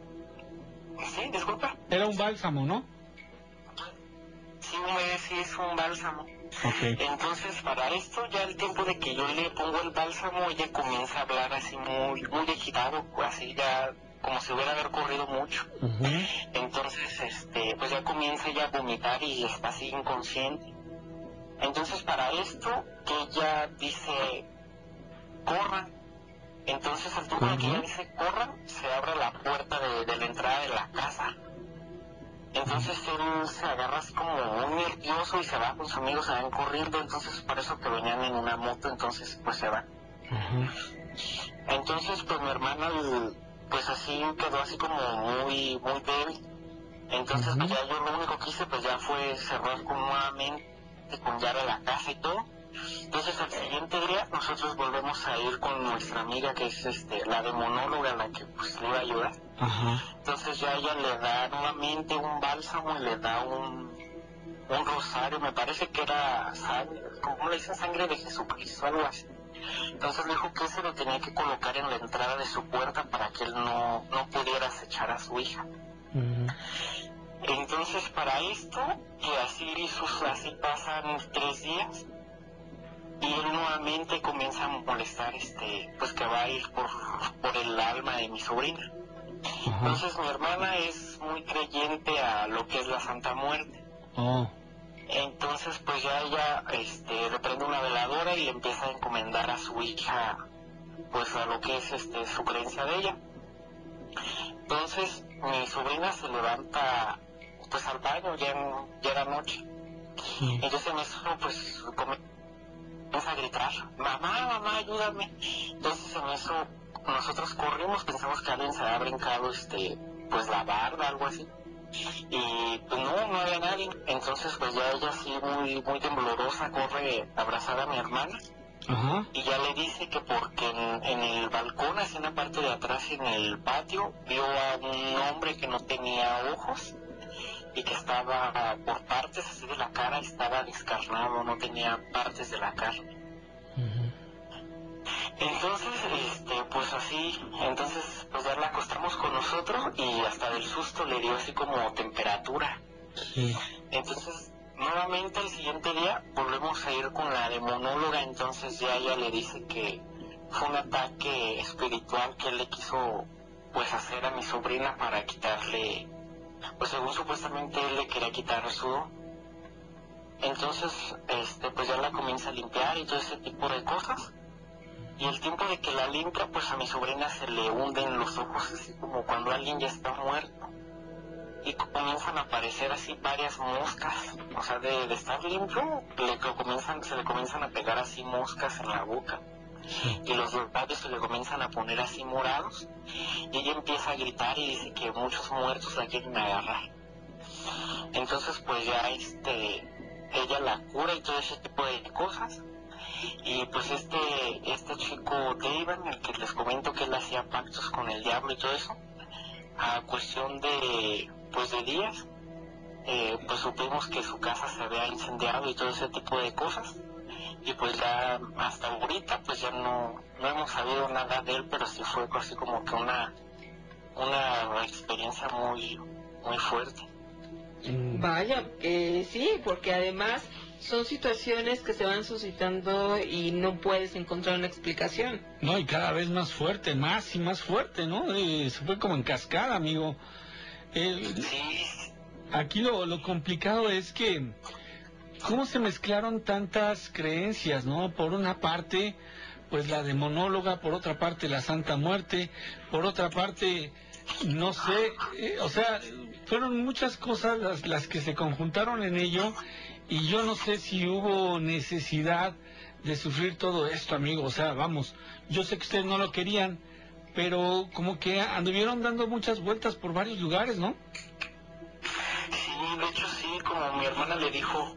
Sí, disculpa. Era un bálsamo, ¿no? Sí, sí es un bálsamo. Entonces, para esto, ya el tiempo de que yo le pongo el bálsamo, ella comienza a hablar así muy, muy agitado, así ya como si hubiera haber corrido mucho. Entonces, este, pues ya comienza ella a vomitar y está así inconsciente. Entonces, para esto, que ella dice, corran. Entonces, al tiempo de que ella dice, corran, se abre la puerta de la entrada de la casa. Entonces él se agarra así como muy nervioso y se va con sus amigos, se van corriendo, entonces por eso que venían en una moto, entonces pues se va. Entonces pues mi hermana pues así quedó así como muy, muy débil. Entonces pues ya yo lo único que hice pues ya fue cerrar con nuevamente con llave la casa y todo. Entonces al siguiente día nosotros volvemos a ir con nuestra amiga que es este la demonóloga la que pues le iba a ayudar. Entonces ya ella le da nuevamente un bálsamo y le da un, un rosario, me parece que era sangre, como le dicen sangre de Jesucristo, algo así. Entonces dijo que se lo tenía que colocar en la entrada de su puerta para que él no, no pudiera acechar a su hija. Entonces para esto, que así, así pasan tres días, y él nuevamente comienza a molestar este pues que va a ir por, por el alma de mi sobrina entonces mi hermana es muy creyente a lo que es la Santa Muerte oh. Entonces pues ya ella este le prende una veladora y empieza a encomendar a su hija pues a lo que es este su creencia de ella entonces mi sobrina se levanta pues al baño ya, ya era noche entonces en eso pues a gritar, mamá, mamá, ayúdame. Entonces en eso nosotros corrimos, pensamos que alguien se había brincado, este, pues la barda, algo así. Y pues no, no había nadie. Entonces pues ya ella así muy, muy temblorosa corre a abrazar a mi hermana. Y ya le dice que porque en, en, el balcón, así en la parte de atrás, en el patio, vio a un hombre que no tenía ojos y que estaba por partes así de la cara, estaba descarnado, no tenía partes de la cara. Entonces, este, pues así, entonces pues ya la acostamos con nosotros y hasta del susto le dio así como temperatura. Entonces, nuevamente el siguiente día volvemos a ir con la demonóloga, entonces ya ella le dice que fue un ataque espiritual que él le quiso pues hacer a mi sobrina para quitarle pues según supuestamente él le quería quitar su entonces este pues ya la comienza a limpiar y todo ese tipo de cosas y el tiempo de que la limpia pues a mi sobrina se le hunden los ojos así como cuando alguien ya está muerto. Y comienzan a aparecer así varias moscas. O sea de, estar limpio le comienzan se le comienzan a pegar así moscas en la boca. Y los labios se le comienzan a poner así morados. Y ella empieza a gritar y dice que muchos muertos la quieren agarrar. Entonces pues ya este ella la cura y todo ese tipo de cosas y pues este este chico David el que les comento que él hacía pactos con el diablo y todo eso a cuestión de pues de días eh, pues supimos que su casa se había incendiado y todo ese tipo de cosas y pues ya hasta ahorita pues ya no, no hemos sabido nada de él, pero sí fue así como que una, una experiencia muy, muy fuerte. Mm. Vaya, que sí, porque además son situaciones que se van suscitando y no puedes encontrar una explicación. No, y cada vez más fuerte, más y más fuerte, ¿no? Eh, se fue como en cascada, amigo. El- aquí lo, lo complicado es que cómo se mezclaron tantas creencias, ¿no? Por una parte, pues la demonóloga, por otra parte la Santa Muerte, por otra parte, no sé, eh, o sea, fueron muchas cosas las, las que se conjuntaron en ello y yo no sé si hubo necesidad de sufrir todo esto, amigo. O sea, vamos, yo sé que ustedes no lo querían, pero como que anduvieron dando muchas vueltas por varios lugares, ¿no? Sí, de hecho sí, como mi hermana le dijo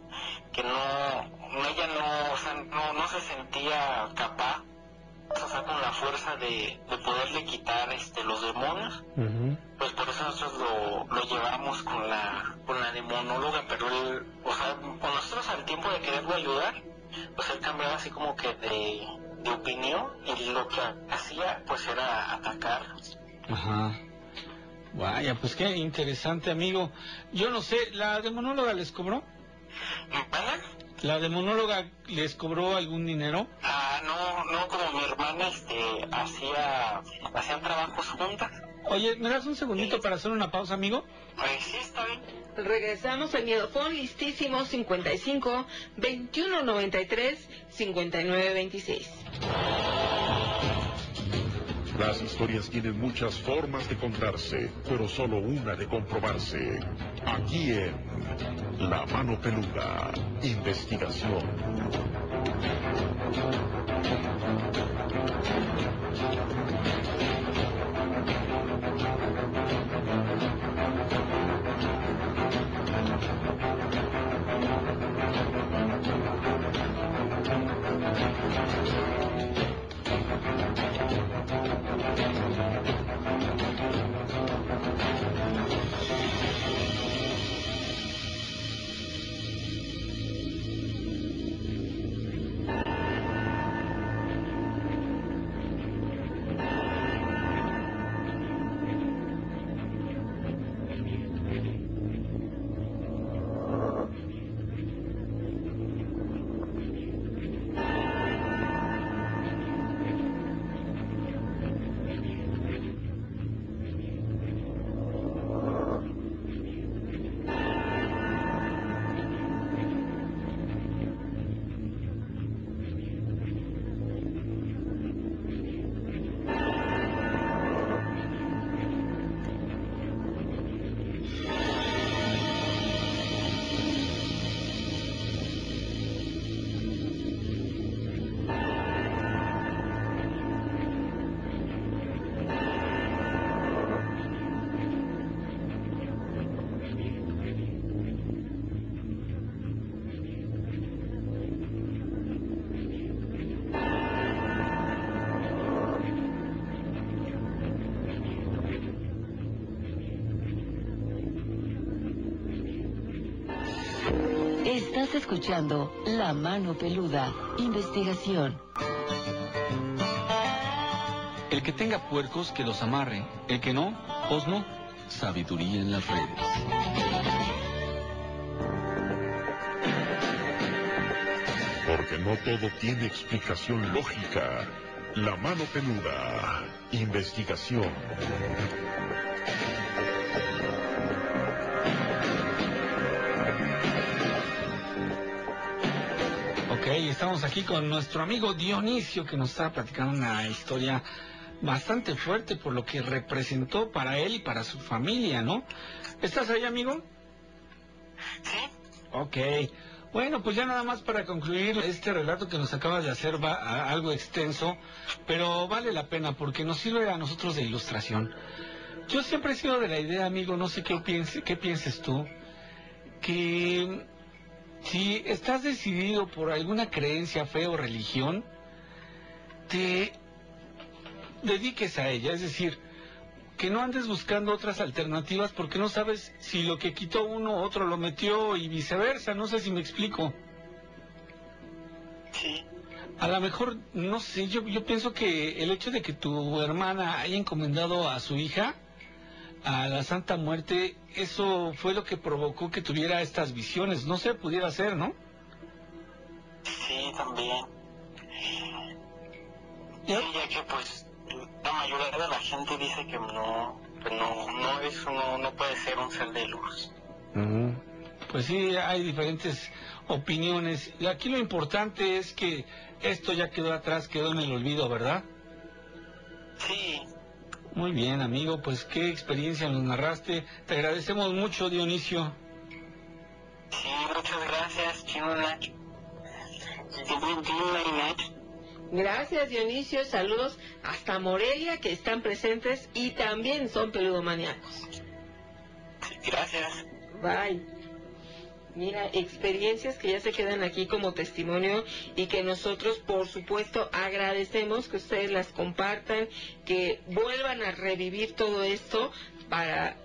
que no, ella no, o sea, no, no se sentía capaz, o sea, con la fuerza de, de poderle quitar este, los demonios, pues por eso nosotros lo, lo llevamos con la, con la demonóloga, pero él, o sea, con nosotros al tiempo de quererlo ayudar, pues él cambiaba así como que de, de opinión y lo que hacía pues era atacar. Ajá. Vaya, pues qué interesante, amigo. Yo no sé, ¿la demonóloga les cobró? ¿La demonóloga les cobró algún dinero? Ah, no, no, como mi hermana este, hacía, hacían trabajos juntas. Oye, ¿me das un segundito para hacer una pausa, amigo? Pues sí, está bien. Regresamos al Miedofón listísimo 55 21 93 59 26. Las historias tienen muchas formas de contarse, pero solo una de comprobarse. Aquí en La Mano Peluda, investigación. Escuchando La Mano Peluda, investigación. El que tenga puercos, que los amarre. El que no, pues no. Sabiduría en las redes. Porque no todo tiene explicación lógica. La Mano Peluda, investigación. Estamos aquí con nuestro amigo Dionisio que nos está platicando una historia bastante fuerte por lo que representó para él y para su familia, ¿no? ¿Estás ahí, amigo? Sí. Ok. Bueno, pues ya nada más para concluir este relato que nos acabas de hacer va a- algo extenso, pero vale la pena porque nos sirve a nosotros de ilustración. Yo siempre he sido de la idea, amigo, no sé qué pienses tú, que si estás decidido por alguna creencia, fe o religión, te dediques a ella, es decir, que no andes buscando otras alternativas porque no sabes si lo que quitó uno otro lo metió y viceversa, no sé si me explico. Sí. A lo mejor, no sé, yo, yo pienso que el hecho de que tu hermana haya encomendado a su hija a la Santa Muerte, eso fue lo que provocó que tuviera estas visiones, no sé, pudiera ser, ¿no? también. Ya que pues la mayoría de la gente dice que no, que no, no, eso no, no puede ser un ser de luz. Pues sí, hay diferentes opiniones. Y aquí lo importante es que esto ya quedó atrás, quedó en el olvido, ¿verdad? Sí. Muy bien, amigo, pues qué experiencia nos narraste. Te agradecemos mucho, Dionisio. Sí, muchas gracias, Gracias Dionisio, saludos hasta Morelia que están presentes y también son peludomaníacos. Gracias. Bye. Mira, experiencias que ya se quedan aquí como testimonio y que nosotros, por supuesto, agradecemos que ustedes las compartan, que vuelvan a revivir todo esto para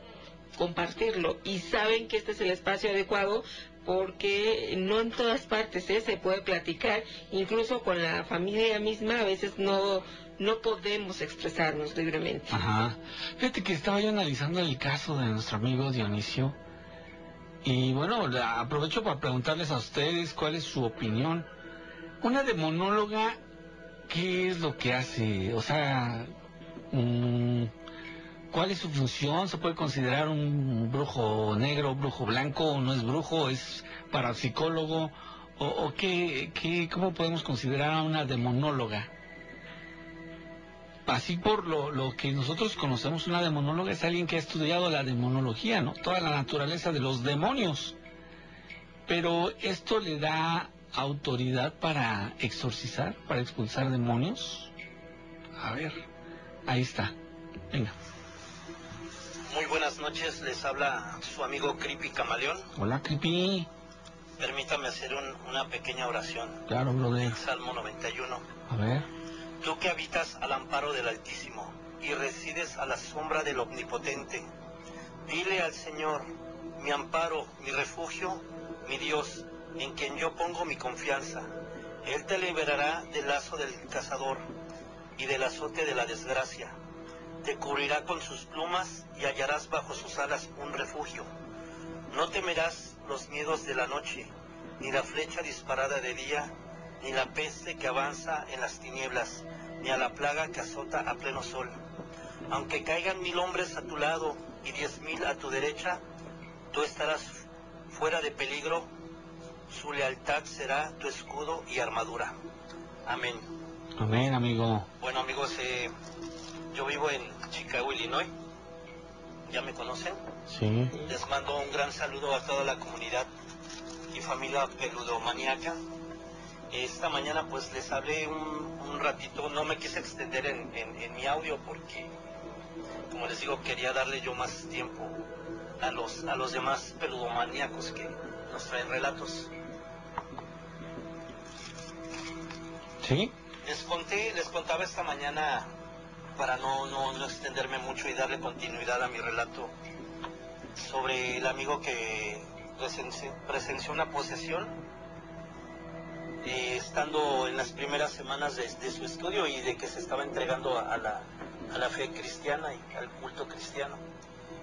compartirlo. Y saben que este es el espacio adecuado porque no en todas partes ¿eh? se puede platicar, incluso con la familia misma a veces no no podemos expresarnos libremente. Ajá. Fíjate que estaba yo analizando el caso de nuestro amigo Dionisio y bueno, aprovecho para preguntarles a ustedes cuál es su opinión. Una demonóloga, ¿qué es lo que hace? O sea, mm, ¿Cuál es su función? ¿Se puede considerar un brujo negro, brujo blanco? ¿O no es brujo? ¿Es parapsicólogo? ¿O, o qué, qué, cómo podemos considerar a una demonóloga? Así por lo, lo que nosotros conocemos, una demonóloga es alguien que ha estudiado la demonología, ¿no? Toda la naturaleza de los demonios. Pero esto le da autoridad para exorcizar, para expulsar demonios. A ver, ahí está. Venga. Muy buenas noches, les habla su amigo Creepy Camaleón. Hola, Creepy. Permítame hacer una pequeña oración. Claro, brother. Salmo 91. A ver. Tú que habitas al amparo del Altísimo y resides a la sombra del Omnipotente, dile al Señor, mi amparo, mi refugio, mi Dios, en quien yo pongo mi confianza. Él te liberará del lazo del cazador y del azote de la desgracia te cubrirá con sus plumas y hallarás bajo sus alas un refugio. No temerás los miedos de la noche, ni la flecha disparada de día, ni la peste que avanza en las tinieblas, ni a la plaga que azota a pleno sol. Aunque caigan mil hombres a tu lado y diez mil a tu derecha, tú estarás fuera de peligro, su lealtad será tu escudo y armadura. Amén. Amén, amigo. Bueno, amigos, eh, yo vivo en Chicago, Illinois. ¿Ya me conocen? Sí. Les mando un gran saludo a toda la comunidad y familia peludomaniaca. Esta mañana pues les hablé un, ratito, no me quise extender en, mi audio porque, como les digo, quería darle yo más tiempo a los, a los demás peludomaníacos que nos traen relatos. ¿Sí? Les conté, les contaba esta mañana para no, no, extenderme mucho y darle continuidad a mi relato sobre el amigo que presenció, una posesión eh, estando en las primeras semanas de, su estudio y de que se estaba entregando a, la, a la, fe cristiana y al culto cristiano.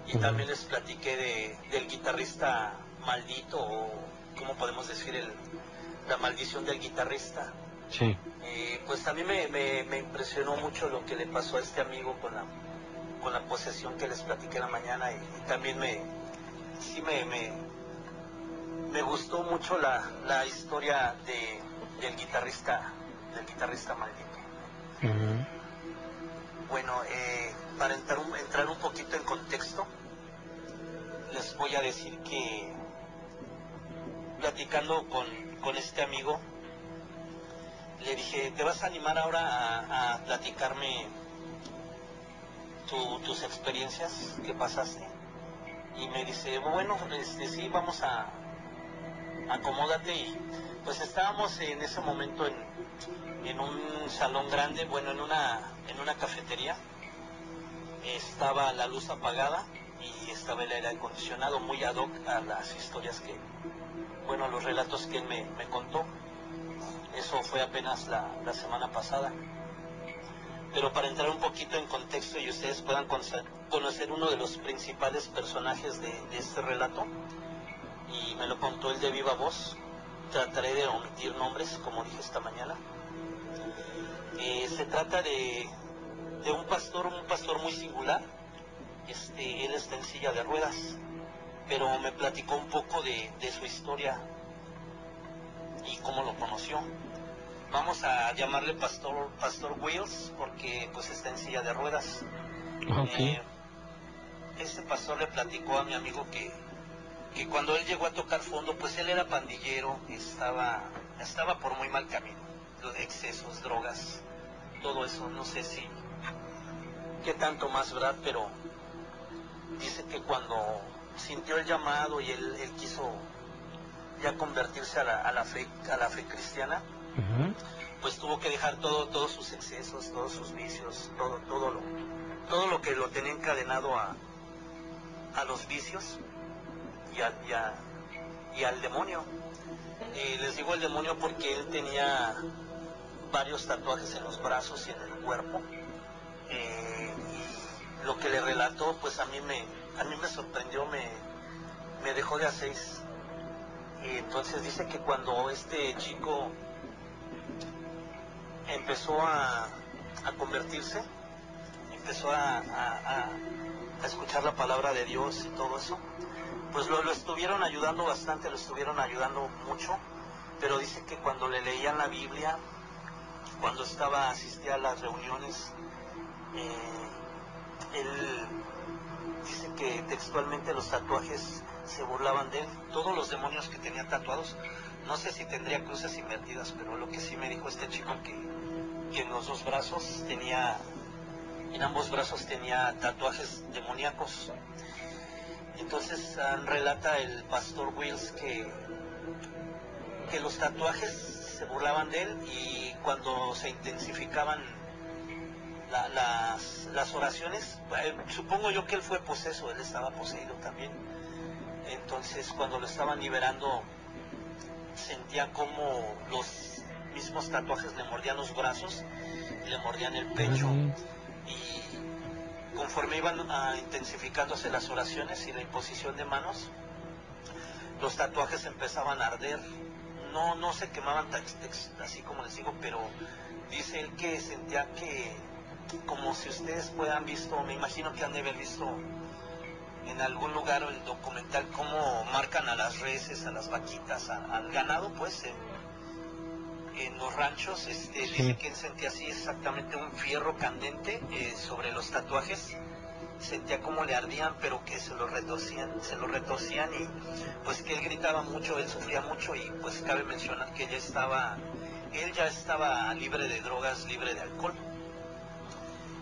Y también les platiqué de, del guitarrista maldito, o cómo podemos decir, el, la maldición del guitarrista. Sí. Eh, pues a mí me, impresionó mucho lo que le pasó a este amigo con la, con la posesión que les platiqué la mañana y, también me, sí me, me, gustó mucho la, historia de, del guitarrista, del guitarrista maldito. Bueno, eh, para entrar un, entrar un poquito en contexto, les voy a decir que platicando con, con este amigo, le dije, ¿te vas a animar ahora a, platicarme tus experiencias que pasaste? Y me dice, bueno, este, sí, vamos a, acomódate. Y pues estábamos en ese momento en, en un salón grande, bueno, en una, en una cafetería. Estaba la luz apagada y estaba el aire acondicionado muy ad hoc a las historias que, bueno, a los relatos que él me, me contó. Eso fue apenas la, semana pasada. Pero para entrar un poquito en contexto y ustedes puedan conocer uno de los principales personajes de, este relato, y me lo contó él de viva voz, trataré de omitir nombres, como dije esta mañana. Eh, se trata de, de, un pastor, un pastor muy singular. Este, él está en silla de ruedas, pero me platicó un poco de, de su historia y cómo lo conoció. Vamos a llamarle Pastor, Pastor Wills porque pues está en silla de ruedas. Eh, este pastor le platicó a mi amigo que, que cuando él llegó a tocar fondo, pues él era pandillero, estaba, estaba por muy mal camino. Excesos, drogas, todo eso, no sé si qué tanto más verdad, pero dice que cuando sintió el llamado y él, él quiso ya convertirse a la, a la fe a la fe cristiana pues tuvo que dejar todo todos sus excesos todos sus vicios todo todo lo todo lo que lo tenía encadenado a, a los vicios y, a, y, al demonio. Eh, les digo el demonio porque él tenía varios tatuajes en los brazos y en el cuerpo. Eh, y lo que le relató pues a mí me a mí me sorprendió me, me dejó de a seis. Y entonces dice que cuando este chico empezó a, convertirse, empezó a, escuchar la palabra de Dios y todo eso, pues lo, estuvieron ayudando bastante, lo estuvieron ayudando mucho, pero dice que cuando le leían la Biblia, cuando estaba, asistía a las reuniones, eh, él dice que textualmente los tatuajes se burlaban de él. Todos los demonios que tenía tatuados, no sé si tendría cruces invertidas, pero lo que sí me dijo este chico que, en los dos brazos tenía, en ambos brazos tenía tatuajes demoníacos. Entonces ah, relata el pastor Wills que, que los tatuajes se burlaban de él y cuando se intensificaban las, las, oraciones, eh, supongo yo que él fue poseso, él estaba poseído también. Entonces cuando lo estaban liberando sentía como los mismos tatuajes le mordían los brazos, le mordían el pecho. Y conforme iban ah, intensificándose las oraciones y la imposición de manos, los tatuajes empezaban a arder. No, no se quemaban así como les digo, pero dice él que sentía que, como si ustedes puedan visto, me imagino que han de haber visto en algún lugar el documental cómo marcan a las reses, a las vaquitas, al ganado, pues en, los ranchos, este, dice que él sentía así exactamente un fierro candente eh, sobre los tatuajes, sentía como le ardían, pero que se lo retorcían, se lo retorcían y pues que él gritaba mucho, él sufría mucho y pues cabe mencionar que ya estaba, él ya estaba libre de drogas, libre de alcohol.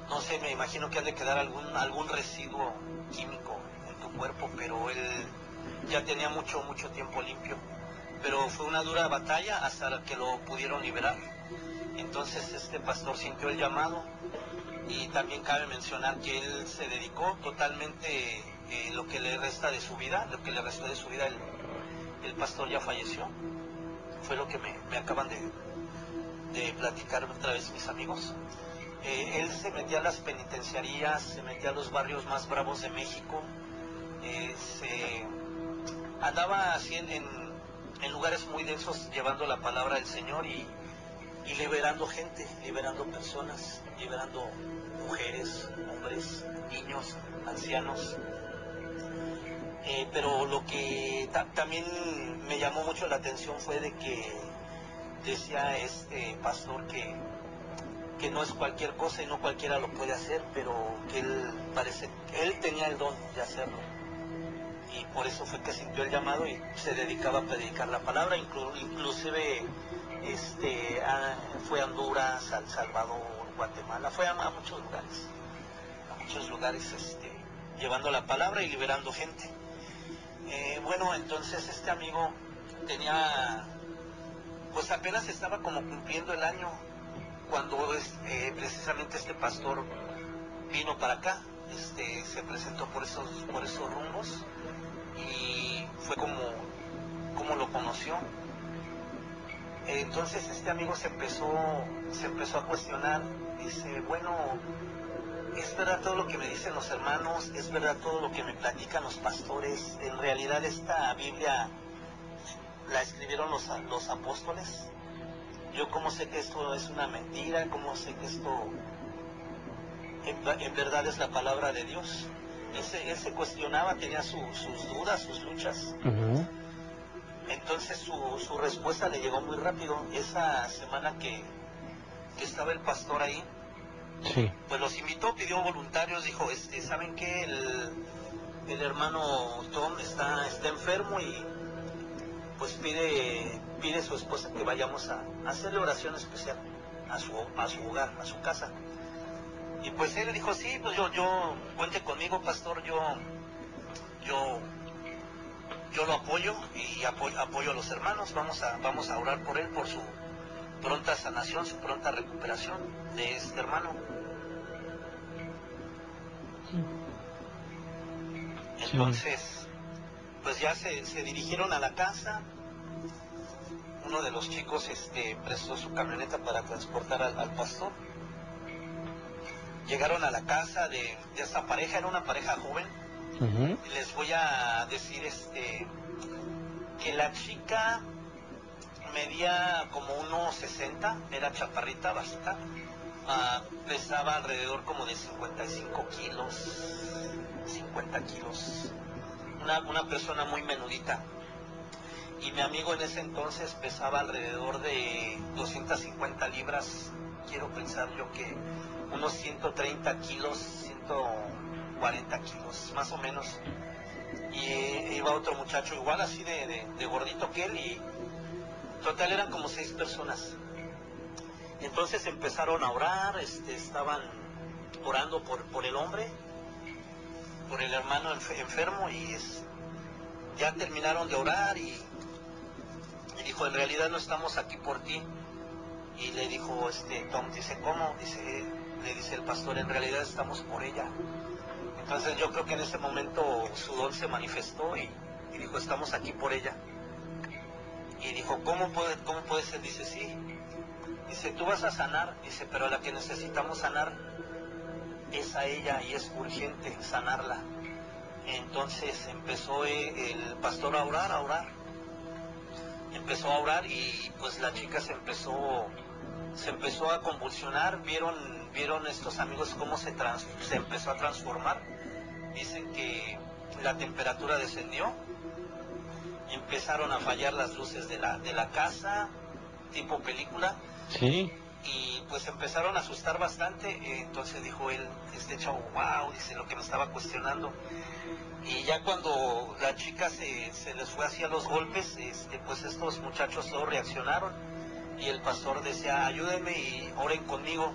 No sé, me imagino que ha de quedar algún, algún residuo químico cuerpo, pero él ya tenía mucho, mucho tiempo limpio. Pero fue una dura batalla hasta que lo pudieron liberar. Entonces este pastor sintió el llamado y también cabe mencionar que él se dedicó totalmente eh, lo que le resta de su vida, lo que le restó de su vida, el, el pastor ya falleció. Fue lo que me, acaban de, de, platicar otra vez mis amigos. Eh, él se metía a las penitenciarías, se metía a los barrios más bravos de México, se andaba así en, lugares muy densos llevando la palabra del Señor y, liberando gente, liberando personas, liberando mujeres, hombres, niños, ancianos. Eh, pero lo que también me llamó mucho la atención fue de que decía este pastor que, que no es cualquier cosa y no cualquiera lo puede hacer, pero que él parece, él tenía el don de hacerlo y por eso fue que sintió el llamado y se dedicaba a predicar la palabra, inclusive este, fue a Honduras, a El Salvador, Guatemala, fue a, muchos lugares, a muchos lugares este, llevando la palabra y liberando gente. Eh, bueno, entonces este amigo tenía, pues apenas estaba como cumpliendo el año cuando eh, precisamente este pastor vino para acá, este, se presentó por esos, por esos rumbos y fue como, como lo conoció. Entonces este amigo se empezó, se empezó a cuestionar, dice, bueno, es verdad todo lo que me dicen los hermanos, es verdad todo lo que me platican los pastores, en realidad esta Biblia la escribieron los, los apóstoles. Yo cómo sé que esto es una mentira, cómo sé que esto en, verdad es la palabra de Dios. Él se, cuestionaba, tenía sus dudas, sus luchas. Entonces su, su, respuesta le llegó muy rápido. Esa semana que, que estaba el pastor ahí, pues los invitó, pidió voluntarios, dijo, este, ¿saben qué? El, el hermano Tom está, está enfermo y pues pide, pide su esposa que vayamos a, hacerle oración especial a su, a su hogar, a su casa. Y pues él dijo, sí, pues yo, yo, cuente conmigo, pastor, yo, yo, yo lo apoyo y apoyo, apoyo a los hermanos, vamos a, vamos a orar por él, por su pronta sanación, su pronta recuperación de este hermano. Entonces, pues ya se, dirigieron a la casa. Uno de los chicos este, prestó su camioneta para transportar al, pastor. Llegaron a la casa de, esta pareja, era una pareja joven. Les voy a decir este que la chica medía como unos 60, era chaparrita, basta. Ah, pesaba alrededor como de 55 kilos, 50 kilos. Una, una persona muy menudita. Y mi amigo en ese entonces pesaba alrededor de 250 libras. Quiero pensar yo que unos 130 kilos, 140 kilos, más o menos. Y iba otro muchacho igual así de, de gordito que él y total eran como seis personas. Entonces empezaron a orar, este, estaban orando por, por el hombre por el hermano enfermo y ya terminaron de orar y, dijo, en realidad no estamos aquí por ti. Y le dijo este Tom, dice, ¿cómo? Dice, le dice el pastor, en realidad estamos por ella. Entonces yo creo que en ese momento su don se manifestó y, dijo, estamos aquí por ella. Y dijo, ¿cómo puede, ¿cómo puede ser? Dice, sí. Dice, tú vas a sanar. Dice, pero la que necesitamos sanar es a ella y es urgente sanarla. Entonces empezó eh, el pastor a orar, a orar. Empezó a orar y pues la chica se empezó, se empezó a convulsionar, vieron, vieron estos amigos cómo se, se empezó a transformar. Dicen que la temperatura descendió, empezaron a fallar las luces de la, de la casa, tipo película. Sí y pues empezaron a asustar bastante, entonces dijo él, este chavo, wow, dice lo que me estaba cuestionando. Y ya cuando la chica se, se les fue hacia los golpes, este, pues estos muchachos todos reaccionaron y el pastor decía, ayúdenme y oren conmigo.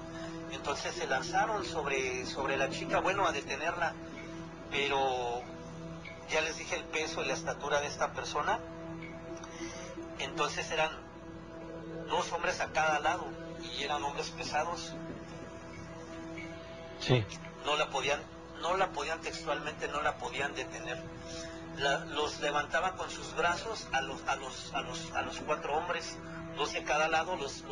Entonces se lanzaron sobre, sobre la chica, bueno, a detenerla, pero ya les dije el peso y la estatura de esta persona. Entonces eran dos hombres a cada lado y eran hombres pesados. Sí. No la podían, no la podían textualmente, no la podían detener. los levantaban con sus brazos a los, a los, a los, a los cuatro hombres, dos de cada lado, los,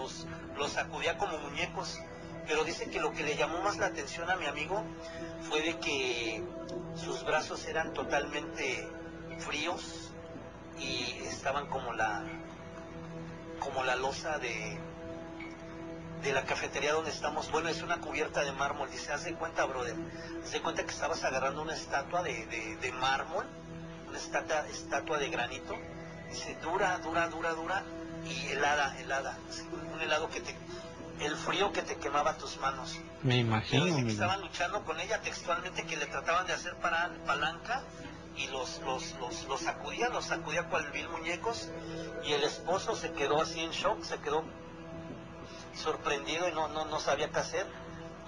los, sacudía como muñecos. Pero dice que lo que le llamó más la atención a mi amigo fue de que sus brazos eran totalmente fríos y estaban como la como la losa de, de la cafetería donde estamos, bueno, es una cubierta de mármol. Dice, haz de cuenta, brother, haz de cuenta que estabas agarrando una estatua de, de, mármol, una estatua, estatua de granito. Dice, dura, dura, dura, dura y helada, helada. Un helado que te, el frío que te quemaba tus manos. Me imagino. que estaban luchando con ella textualmente, que le trataban de hacer para, palanca y los, los, los, los sacudía, los sacudía cual vil muñecos y el esposo se quedó así en shock, se quedó sorprendido y no, no, no sabía qué hacer.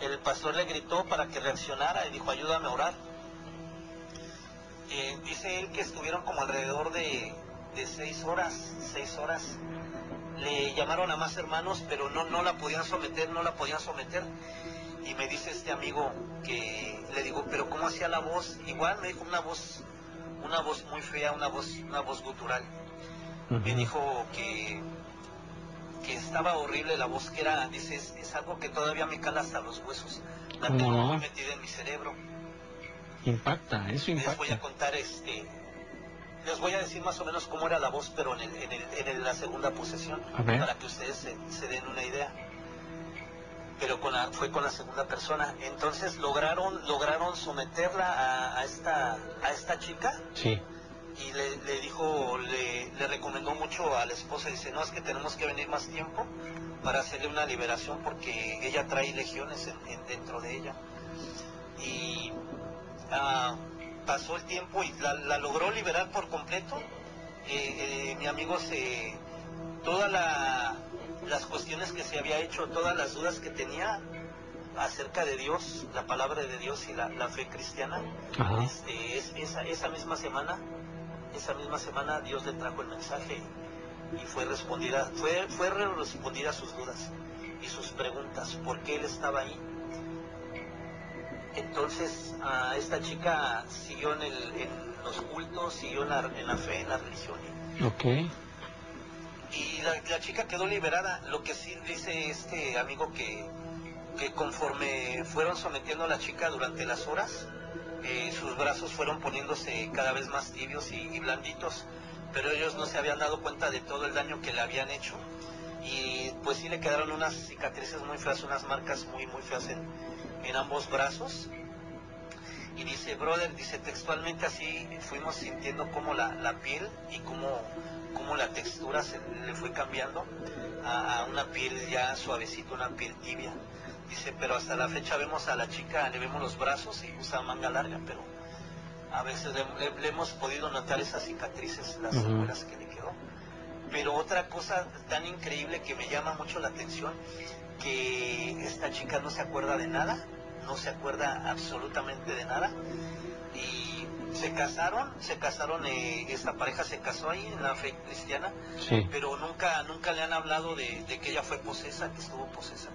El pastor le gritó para que reaccionara y dijo, ayúdame a orar. Eh, dice él que estuvieron como alrededor de, de seis horas, seis horas. Le llamaron a más hermanos, pero no, no la podían someter, no la podían someter. Y me dice este amigo que le digo, pero ¿cómo hacía la voz? Igual me dijo una voz, una voz muy fea, una voz, una voz gutural. Me dijo que que estaba horrible la voz que era, dices, es algo que todavía me cala hasta los huesos. La tengo muy metida en mi cerebro. Impacta, eso impacta. Les voy a contar este les voy a decir más o menos cómo era la voz, pero en, en, la segunda posesión, para que ustedes se, den una idea. Pero con la, fue con la segunda persona. Entonces lograron lograron someterla a, esta a esta chica. Sí. Y le, dijo, le, le, recomendó mucho a la esposa, dice, no, es que tenemos que venir más tiempo para hacerle una liberación porque ella trae legiones en, dentro de ella. Y ah, pasó el tiempo y la, logró liberar por completo. Eh, eh, mi amigo se... Todas las cuestiones que se había hecho, todas las dudas que tenía acerca de Dios, la palabra de Dios y la, fe cristiana, este, esa, esa misma semana, esa misma semana Dios le trajo el mensaje y fue respondida, fue, fue respondida sus dudas y sus preguntas, por qué él estaba ahí. Entonces, a esta chica siguió en, el, en los cultos, siguió en la, fe, en la religión. Ok. Y la, chica quedó liberada. Lo que sí dice este amigo que, que conforme fueron sometiendo a la chica durante las horas, eh, sus brazos fueron poniéndose cada vez más tibios y blanditos pero ellos no se habían dado cuenta de todo el daño que le habían hecho y pues sí le quedaron unas cicatrices muy feas, unas marcas muy muy feas en, ambos brazos y dice, brother, dice textualmente así, fuimos sintiendo como la, piel y como, como la textura se le fue cambiando a, a, una piel ya suavecita, una piel tibia. Dice, pero hasta la fecha vemos a la chica, le vemos los brazos y usa manga larga, pero a veces le, hemos podido notar esas cicatrices, las uh que le quedó. Pero otra cosa tan increíble que me llama mucho la atención, que esta chica no se acuerda de nada, no se acuerda absolutamente de nada. Y se casaron, se casaron, eh, esta pareja se casó ahí en la fe cristiana, pero nunca, nunca le han hablado de, que ella fue posesa, que estuvo posesa.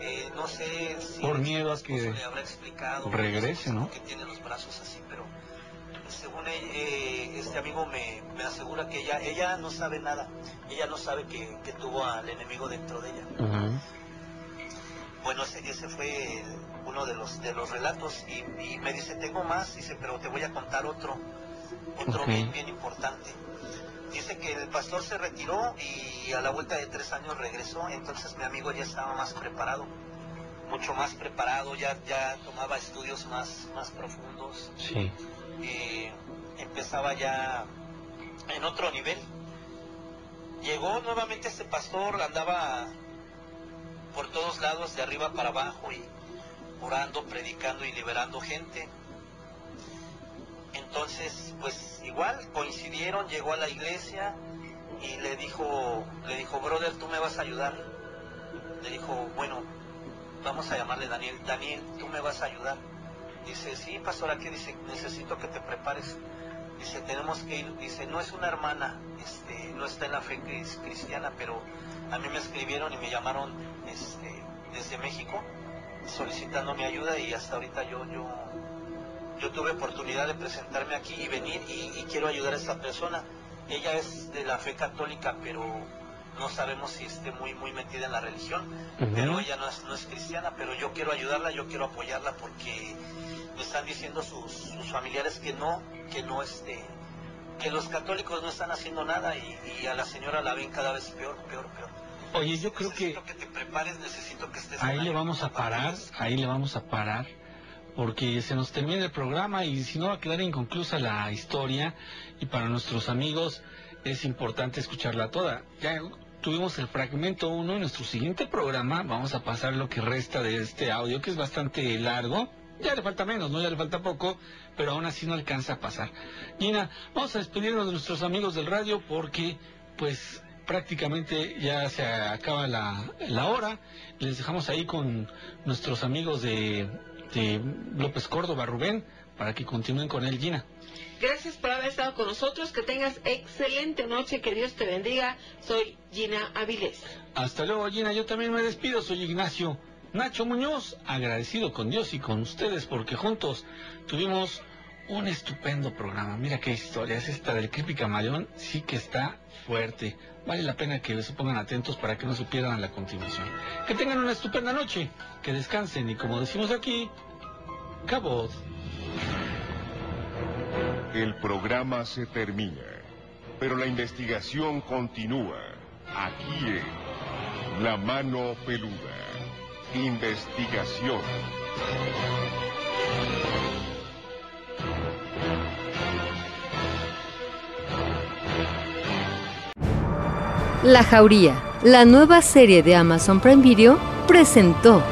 Eh, no sé si por miedo a que le habrá explicado regrese, ¿no? Que tiene los brazos así, pero según eh, este amigo me, asegura que ella ella no sabe nada, ella no sabe que, tuvo al enemigo dentro de ella. Bueno, ese, ese fue uno de los de los relatos y, me dice tengo más, dice pero te voy a contar otro, otro bien bien importante. Dice que el pastor se retiró y a la vuelta de tres años regresó, entonces mi amigo ya estaba más preparado, mucho más preparado, ya, ya tomaba estudios más, más profundos. Sí. Empezaba ya en otro nivel. Llegó nuevamente este pastor, andaba por todos lados, de arriba para abajo, y orando, predicando y liberando gente. Entonces, pues igual coincidieron, llegó a la iglesia y le dijo, le dijo, brother, tú me vas a ayudar. Le dijo, bueno, vamos a llamarle Daniel, Daniel, tú me vas a ayudar. Dice, sí, pastor, aquí dice, necesito que te prepares. Dice, tenemos que ir, dice, no es una hermana, este, no está en la fe cristiana, pero a mí me escribieron y me llamaron este, desde México solicitando mi ayuda y hasta ahorita yo, yo yo tuve oportunidad de presentarme aquí y venir y, quiero ayudar a esta persona. Ella es de la fe católica, pero no sabemos si esté muy muy metida en la religión, pero ella no es, cristiana, pero yo quiero ayudarla, yo quiero apoyarla porque están diciendo sus, familiares que no, que no este, que los católicos no están haciendo nada y, a la señora la ven cada vez peor, peor, peor. Oye, yo creo necesito que... te prepares, necesito que estés... Ahí le vamos a parar, ahí le vamos a parar porque se nos termina el programa y si no va a quedar inconclusa la historia y para nuestros amigos es importante escucharla toda. Ya tuvimos el fragmento 1 en nuestro siguiente programa, vamos a pasar lo que resta de este audio que es bastante largo. Ya le falta menos, ¿no? Ya le falta poco, pero aún así no alcanza a pasar. Gina, vamos a despedirnos de nuestros amigos del radio porque, pues, prácticamente ya se acaba la, la hora. Les dejamos ahí con nuestros amigos de de López Córdoba, Rubén, para que continúen con él, Gina. Gracias por haber estado con nosotros, que tengas excelente noche, que Dios te bendiga. Soy Gina Avilés. Hasta luego, Gina. Yo también me despido, soy Ignacio Nacho Muñoz, agradecido con Dios y con ustedes porque juntos tuvimos un estupendo programa. Mira qué historia es esta del Creepy Camaleón, sí que está fuerte. Vale la pena que se pongan atentos para que no se pierdan la continuación. Que tengan una estupenda noche, que descansen y como decimos aquí, cabot. El programa se termina, pero la investigación continúa. Aquí en La Mano Peluda. Investigación. La Jauría, la nueva serie de Amazon Prime Video, presentó